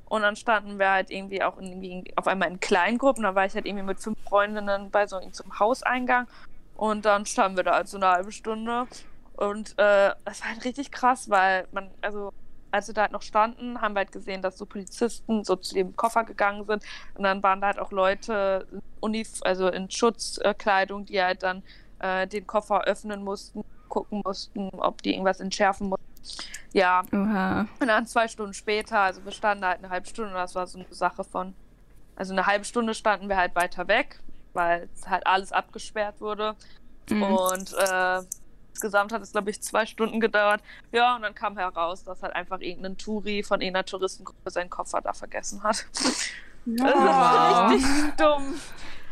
Und dann standen wir halt irgendwie auch in, irgendwie auf einmal in Kleingruppen, da war ich halt irgendwie mit fünf Freundinnen bei so zum Hauseingang. Und dann standen wir da halt so eine halbe Stunde. Und äh, das war halt richtig krass, weil man, also als wir da halt noch standen, haben wir halt gesehen, dass so Polizisten so zu dem Koffer gegangen sind und dann waren da halt auch Leute in Unif also in Schutzkleidung, die halt dann äh, den Koffer öffnen mussten, gucken mussten, ob die irgendwas entschärfen mussten. Ja, Oha. und dann zwei Stunden später, also wir standen halt eine halbe Stunde und das war so eine Sache von, also eine halbe Stunde standen wir halt weiter weg weil halt alles abgesperrt wurde. Mhm. Und äh, insgesamt hat es, glaube ich, zwei Stunden gedauert. Ja, und dann kam heraus, dass halt einfach irgendein Touri von irgendeiner Touristengruppe seinen Koffer da vergessen hat. Ja. Das ist richtig dumm.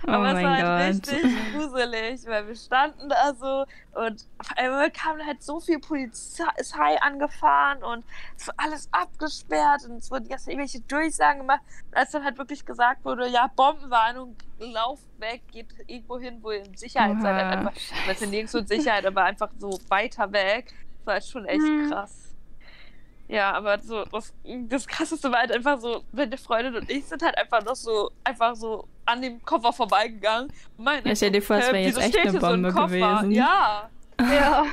Oh Aber es war halt Gott. richtig gruselig, weil wir standen da so und auf einmal kam halt so viel Polizei angefahren und es war alles abgesperrt und es wurden erst irgendwelche Durchsagen gemacht. Und als dann halt wirklich gesagt wurde, ja, Bombenwarnung, lauf weg, geht irgendwo hin, wo ihr in Sicherheit Oha. seid. Halt einfach, weil es nirgendwo in Sicherheit, aber einfach so weiter weg. Das war halt schon echt hm. krass. Ja, aber so, das, das krasseste war halt einfach so, meine Freundin und ich sind halt einfach noch so, einfach so an dem Koffer vorbeigegangen. Meine, ja, stell dir vor, es wäre jetzt echt eine Bombe so ein gewesen. Ja. Ja.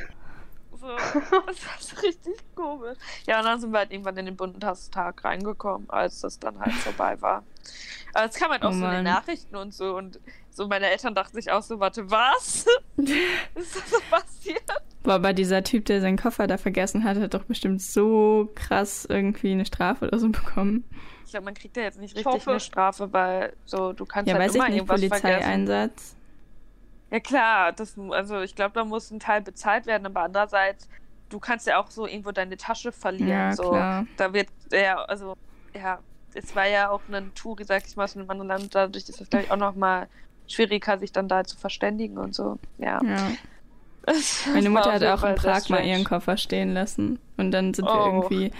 So, das ist richtig komisch. Ja, und dann sind wir halt irgendwann in den bunten Tag reingekommen, als das dann halt vorbei war. Aber es kam halt auch oh, so in den Nachrichten und so und so meine Eltern dachten sich auch so, warte, was? ist das so passiert? Boah, aber dieser Typ, der seinen Koffer da vergessen hat, hat doch bestimmt so krass irgendwie eine Strafe oder so bekommen. Ich glaube, man kriegt ja jetzt nicht richtig eine Strafe, weil so du kannst ja, halt weiß immer ich nicht, irgendwas Polizeieinsatz. Vergessen. Ja klar, das, also ich glaube, da muss ein Teil bezahlt werden, aber andererseits, du kannst ja auch so irgendwo deine Tasche verlieren. Ja, so. klar. Da wird ja, also ja, es war ja auch ein Touri, sag ich mal, aus einem anderen Land, dadurch ist das, glaube ich, auch nochmal schwieriger, sich dann da zu verständigen und so. Ja. ja. Meine Mutter hat auch in Prag mal ihren Koffer stehen lassen. Und dann sind oh. wir irgendwie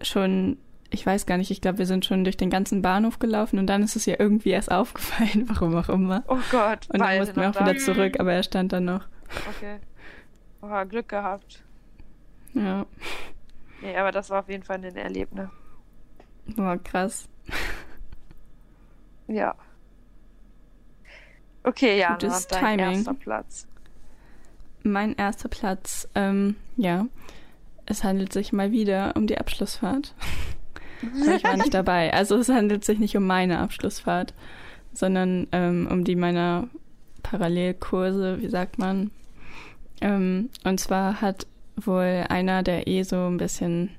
schon, ich weiß gar nicht, ich glaube, wir sind schon durch den ganzen Bahnhof gelaufen und dann ist es ja irgendwie erst aufgefallen, warum auch immer. Oh Gott. Und dann mussten wir auch da? wieder zurück, aber er stand dann noch. Okay. Oh, Glück gehabt. Ja. Nee, aber das war auf jeden Fall ein Erlebnis. Boah, krass. Ja. Okay, ja, Gutes dein Timing. erster Platz. Mein erster Platz, ähm, ja. Es handelt sich mal wieder um die Abschlussfahrt. ich war nicht dabei. Also es handelt sich nicht um meine Abschlussfahrt, sondern ähm, um die meiner Parallelkurse, wie sagt man. Ähm, und zwar hat wohl einer, der eh so ein bisschen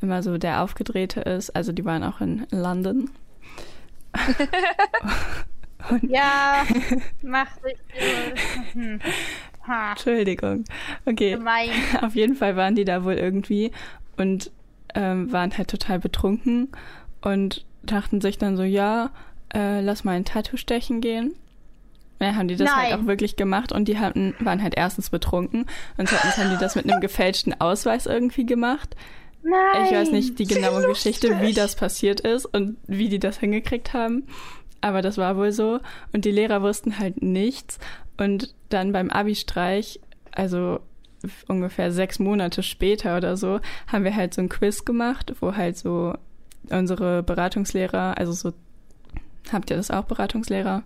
immer so der Aufgedrehte ist, also die waren auch in London. ja, mach dich. Hm. Entschuldigung. Okay. Gemein. Auf jeden Fall waren die da wohl irgendwie und ähm, waren halt total betrunken und dachten sich dann so, ja, äh, lass mal ein Tattoo stechen gehen. Ja, haben die das halt Nein. halt auch wirklich gemacht und die hatten, waren halt erstens betrunken und zweitens haben die das mit einem gefälschten Ausweis irgendwie gemacht. Nein. Ich weiß nicht die genaue Geschichte, wie das passiert ist und wie die das hingekriegt haben. Aber das war wohl so. Und die Lehrer wussten halt nichts. Und dann beim Abi-Streich, also ungefähr sechs Monate später oder so, haben wir halt so ein Quiz gemacht, wo halt so unsere Beratungslehrer, also so, habt ihr das auch, Beratungslehrer?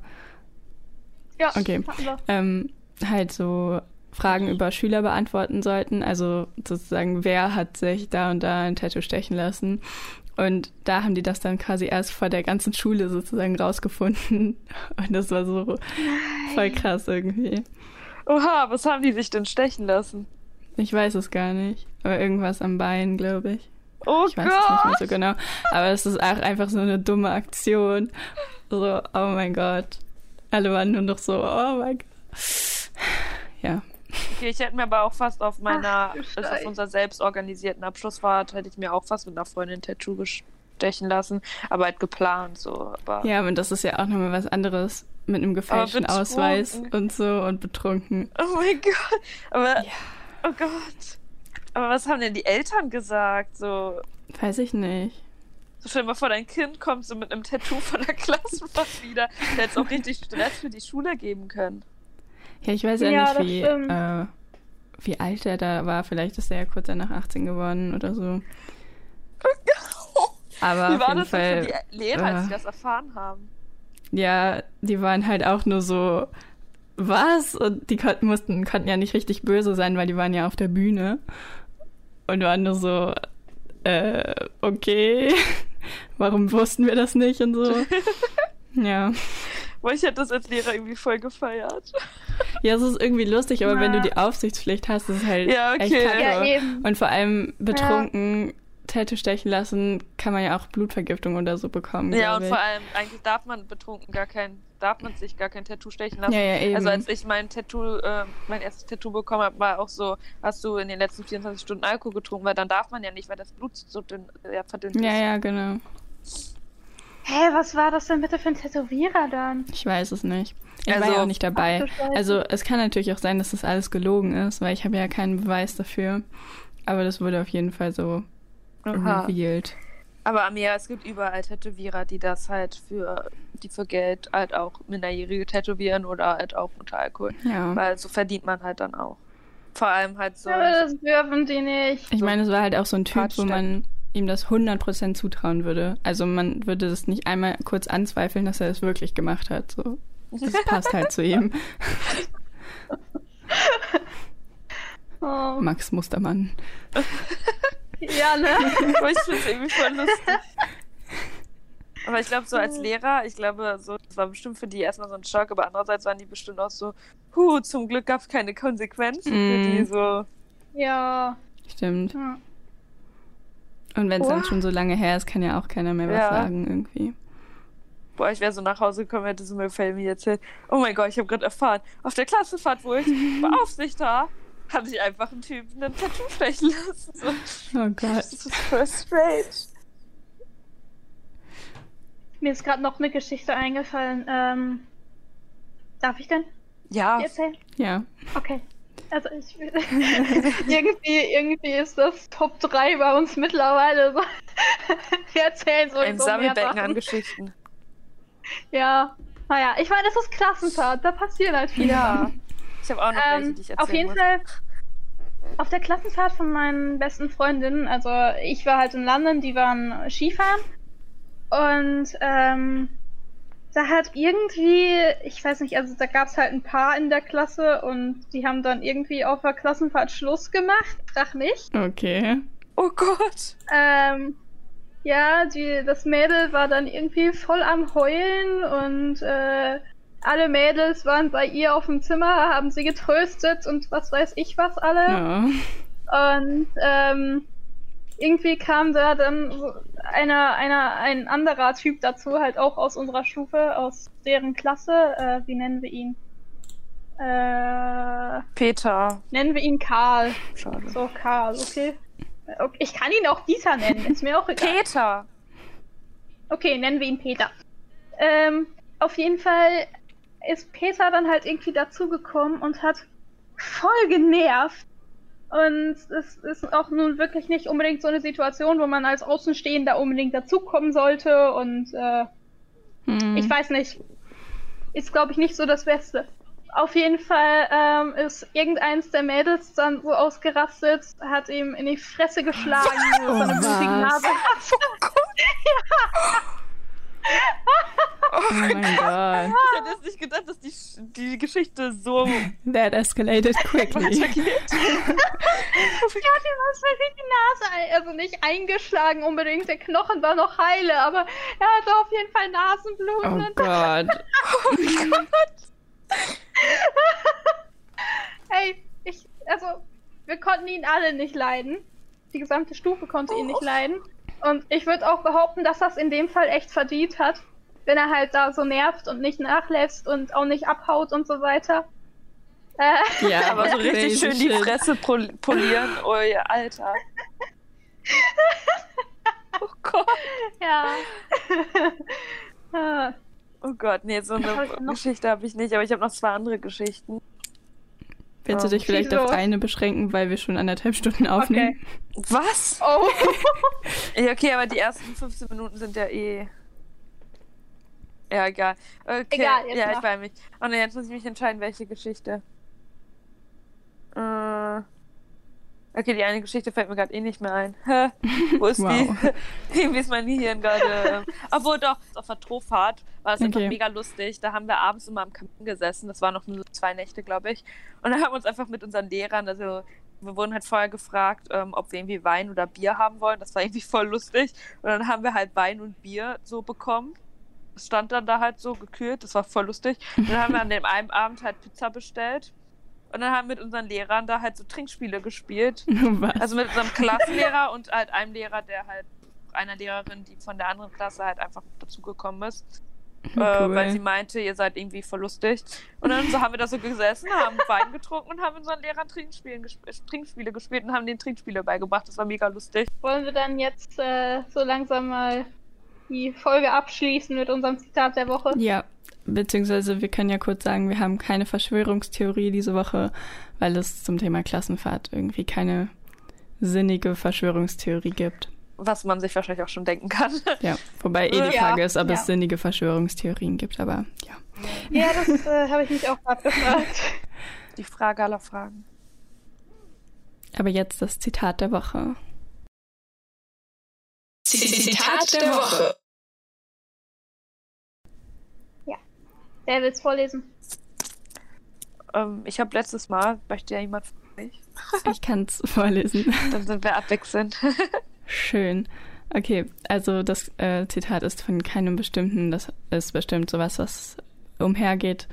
Ja, okay. Ähm, halt so Fragen über Schüler beantworten sollten. Also sozusagen, wer hat sich da und da ein Tattoo stechen lassen. Und da haben die das dann quasi erst vor der ganzen Schule sozusagen rausgefunden. Und das war so Nein. voll krass irgendwie. Oha, was haben die sich denn stechen lassen? Ich weiß es gar nicht. Aber irgendwas am Bein, glaube ich. Oh ich weiß Gott. es nicht mehr so genau. Aber es ist auch einfach so eine dumme Aktion. So, oh mein Gott. Alle waren nur noch so, oh mein Gott. Ja. Okay, ich hätte mir aber auch fast auf meiner, Ach, also auf unserer selbst organisierten Abschlussfahrt, hätte ich mir auch fast mit einer Freundin ein Tattoo stechen lassen, aber halt geplant so. Aber ja, und das ist ja auch nochmal was anderes mit einem gefälschten Ausweis und so und betrunken. Oh mein Gott. Aber, ja. oh Gott. Aber was haben denn die Eltern gesagt? So. Weiß ich nicht. So stell dir mal vor, dein Kind kommt so mit einem Tattoo von der Klassenfahrt wieder. Der hätte auch richtig Stress für die Schule geben können. Ja, ich weiß ja, ja nicht, wie, äh, wie alt er da war. Vielleicht ist er ja kurz nach 18 geworden oder so. Aber wie war das Fall, für die Lehrer, als sie äh, das erfahren haben? Ja, die waren halt auch nur so, was? Und die konnten, mussten, konnten ja nicht richtig böse sein, weil die waren ja auf der Bühne. Und waren nur so, äh, okay, warum wussten wir das nicht und so. ja. Weil ich hätte das als Lehrer irgendwie voll gefeiert. Ja, es ist irgendwie lustig, aber ja. wenn du die Aufsichtspflicht hast, ist es halt ja, okay. echt kacke. Ja, und vor allem betrunken, Tattoo stechen lassen, kann man ja auch Blutvergiftung oder so bekommen. Ja, und ich. vor allem, eigentlich darf man betrunken gar kein, darf man sich gar kein Tattoo stechen lassen. Ja, ja, eben. Also als ich mein Tattoo, äh, mein erstes Tattoo bekommen habe, war auch so, hast du in den letzten 24 Stunden Alkohol getrunken, weil dann darf man ja nicht, weil das Blut so dünn, ja, verdünnt Ja, ist. ja, genau. Hä, was war das denn bitte für ein Tätowierer dann? Ich weiß es nicht. Ich war Also- ja auch nicht dabei. Also es kann natürlich auch sein, dass das alles gelogen ist, weil ich habe ja keinen Beweis dafür. Aber das wurde auf jeden Fall so Aha. revealed. Aber Amira, es gibt überall Tätowierer, die das halt für, die für Geld halt auch Minderjährige tätowieren oder halt auch unter Alkohol. Ja. Weil so verdient man halt dann auch. Vor allem halt so. Aber das dürfen die nicht. Ich meine, es war halt auch so ein Typ, wo man ihm das 100% zutrauen würde. Also man würde das nicht einmal kurz anzweifeln, dass er es wirklich gemacht hat. So. Das passt halt zu ihm. Oh. Max Mustermann. Ja, ne? Aber ich finde es irgendwie voll lustig. Aber ich glaube, so als Lehrer, ich glaube, so, das war bestimmt für die erstmal so ein Schock, aber andererseits waren die bestimmt auch so, huh, zum Glück gab es keine Konsequenzen für Mm. die, so. Ja. Stimmt. Hm. Und wenn es dann schon so lange her ist, kann ja auch keiner mehr was Ja. sagen irgendwie. Boah, ich wäre so nach Hause gekommen, hätte so mir Family erzählt, oh mein Gott, ich habe gerade erfahren, auf der Klassenfahrt, wo ich Beaufsicht war, hatte ich einfach einen Typen ein Tattoo stechen lassen. So. Oh Gott. Das ist voll strange. Mir ist gerade noch eine Geschichte eingefallen. Ähm, darf ich denn Ja, erzählen? Ja. Okay. Also ich irgendwie, irgendwie ist das Top 3 bei uns mittlerweile so. Wir erzählen so ein Sammelbecken an Geschichten. Ja. Naja, ich meine, das ist Klassenfahrt, da passieren halt viele Ja. Ich habe auch noch welche, Ähm, die ich erzählen auf jeden muss. Fall auf der Klassenfahrt von meinen besten Freundinnen, also ich war halt in London, die waren Skifahren und ähm, da hat irgendwie, ich weiß nicht, also da gab es halt ein paar in der Klasse und die haben dann irgendwie auf der Klassenfahrt Schluss gemacht, frag nicht. Okay. Oh Gott. Ähm, ja, die, das Mädel war dann irgendwie voll am Heulen und äh, alle Mädels waren bei ihr auf dem Zimmer, haben sie getröstet und was weiß ich was alle. Ja. Und ähm, irgendwie kam da dann so einer, einer, ein anderer Typ dazu, halt auch aus unserer Stufe, aus deren Klasse. Äh, wie nennen wir ihn? Äh, Peter. nennen wir ihn Karl. Schade. So, Karl, okay. okay. Ich kann ihn auch Dieter nennen, ist mir auch egal. Peter. Okay, nennen wir ihn Peter. Ähm, auf jeden Fall ist Peter dann halt irgendwie dazugekommen und hat voll genervt. Und es ist auch nun wirklich nicht unbedingt so eine Situation, wo man als Außenstehender unbedingt dazukommen sollte. Und äh, Hm. ich weiß nicht, ist glaube ich nicht so das Beste. Auf jeden Fall ähm, ist irgendeins der Mädels dann so ausgerastet, hat ihm in die Fresse geschlagen, so Oh, eine blutige was? Nase hat. Oh mein Gott. Ich hätte jetzt nicht gedacht, dass die, die Geschichte so That escalated quickly. weitergeht. Ja, dem hast wirklich die Nase, also nicht eingeschlagen unbedingt, der Knochen war noch heile, aber er hatte auf jeden Fall Nasenbluten. Oh Gott. Oh Gott. hey, ich, also, wir konnten ihn alle nicht leiden. Die gesamte Stufe konnte ihn nicht leiden. Und ich würde auch behaupten, dass das in dem Fall echt verdient hat, wenn er halt da so nervt und nicht nachlässt und auch nicht abhaut und so weiter. Äh, Ja, Aber so richtig schön die. Fresse pol polieren. Oh ja, Alter. Oh Gott. ja. Oh Gott, nee, so hab eine noch? Geschichte habe ich nicht, aber ich habe noch zwei andere Geschichten. Willst du Oh, dich vielleicht auf eine beschränken, weil wir schon anderthalb Stunden aufnehmen? Was? oh. Okay, aber die ersten 15 Minuten sind ja eh. Ja, egal. Okay. Egal, jetzt ja, ich weiß mich. Oh ne, jetzt muss ich mich entscheiden, welche Geschichte. Äh. Okay, die eine Geschichte fällt mir gerade eh nicht mehr ein. Hä? Wo ist Wow. die? Irgendwie ist mein Gehirn gerade. Ähm, obwohl doch, auf der Trophahrt war es einfach Okay. mega lustig. Da haben wir abends immer am Kamin gesessen. Das waren noch nur zwei Nächte, glaube ich. Und dann haben wir uns einfach mit unseren Lehrern, also wir wurden halt vorher gefragt, ähm, ob wir irgendwie Wein oder Bier haben wollen. Das war irgendwie voll lustig. Und dann haben wir halt Wein und Bier so bekommen. Das stand dann da halt so gekühlt. Das war voll lustig. Und dann haben wir an dem einen Abend halt Pizza bestellt. Und dann haben wir mit unseren Lehrern da halt so Trinkspiele gespielt. Was? Also mit unserem Klassenlehrer und halt einem Lehrer, der halt einer Lehrerin, die von der anderen Klasse halt einfach dazugekommen ist. Äh, weil sie meinte, ihr seid irgendwie voll lustig. Und dann so haben wir da so gesessen, haben Wein getrunken und haben unseren Lehrern Trinkspielen gesp Trinkspiele gespielt und haben den Trinkspiele beigebracht. Das war mega lustig. Wollen wir dann jetzt äh, so langsam mal die Folge abschließen mit unserem Zitat der Woche? Ja, beziehungsweise wir können ja kurz sagen, wir haben keine Verschwörungstheorie diese Woche, weil es zum Thema Klassenfahrt irgendwie keine sinnige Verschwörungstheorie gibt. Was man sich wahrscheinlich auch schon denken kann. Ja, wobei eh die Ja, Frage ist, ob ja. es sinnige Verschwörungstheorien gibt, aber ja. Ja, das äh, habe ich mich auch gerade gefragt. Die Frage aller Fragen. Aber jetzt das Zitat der Woche. Zitat der Woche. Wer will's vorlesen? Ähm, ich habe letztes Mal, möchte ja jemand von euch, Ich kann es vorlesen. dann sind wir abwechselnd. Schön. Okay, also das äh, Zitat ist von keinem bestimmten, das ist bestimmt sowas, was umhergeht.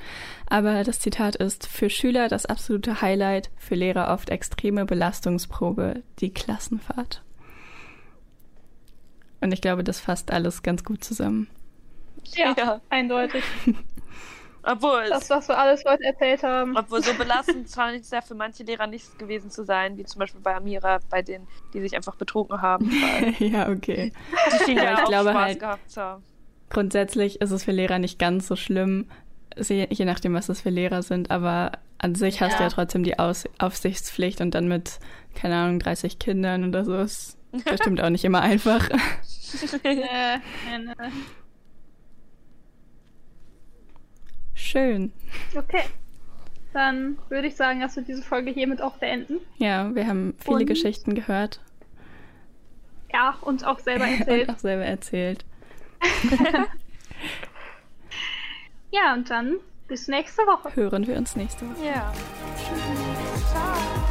Aber das Zitat ist für Schüler das absolute Highlight, für Lehrer oft extreme Belastungsprobe, die Klassenfahrt. Und ich glaube, das fasst alles ganz gut zusammen. Ja, Ja. eindeutig. Obwohl, Das, was wir alles heute erzählt haben. obwohl so belastend scheint es ja für manche Lehrer nicht gewesen zu sein, wie zum Beispiel bei Amira, bei denen, die sich einfach betrunken haben. Ja, okay. die schien Aber ja ich auch glaube Spaß halt- gehabt zu haben. Grundsätzlich ist es für Lehrer nicht ganz so schlimm, je je nachdem, was das für Lehrer sind, aber an sich hast du Ja. ja trotzdem die Aus Aufsichtspflicht und dann mit, keine Ahnung, 30 Kindern oder so ist bestimmt auch nicht immer einfach. Schön. Okay. Dann würde ich sagen, dass wir diese Folge hiermit auch beenden. Ja, wir haben viele Und- Geschichten gehört Ja, und auch selber und erzählt. auch selber erzählt. ja, und dann bis nächste Woche. Hören wir uns nächste Woche. Ja. Tschüss.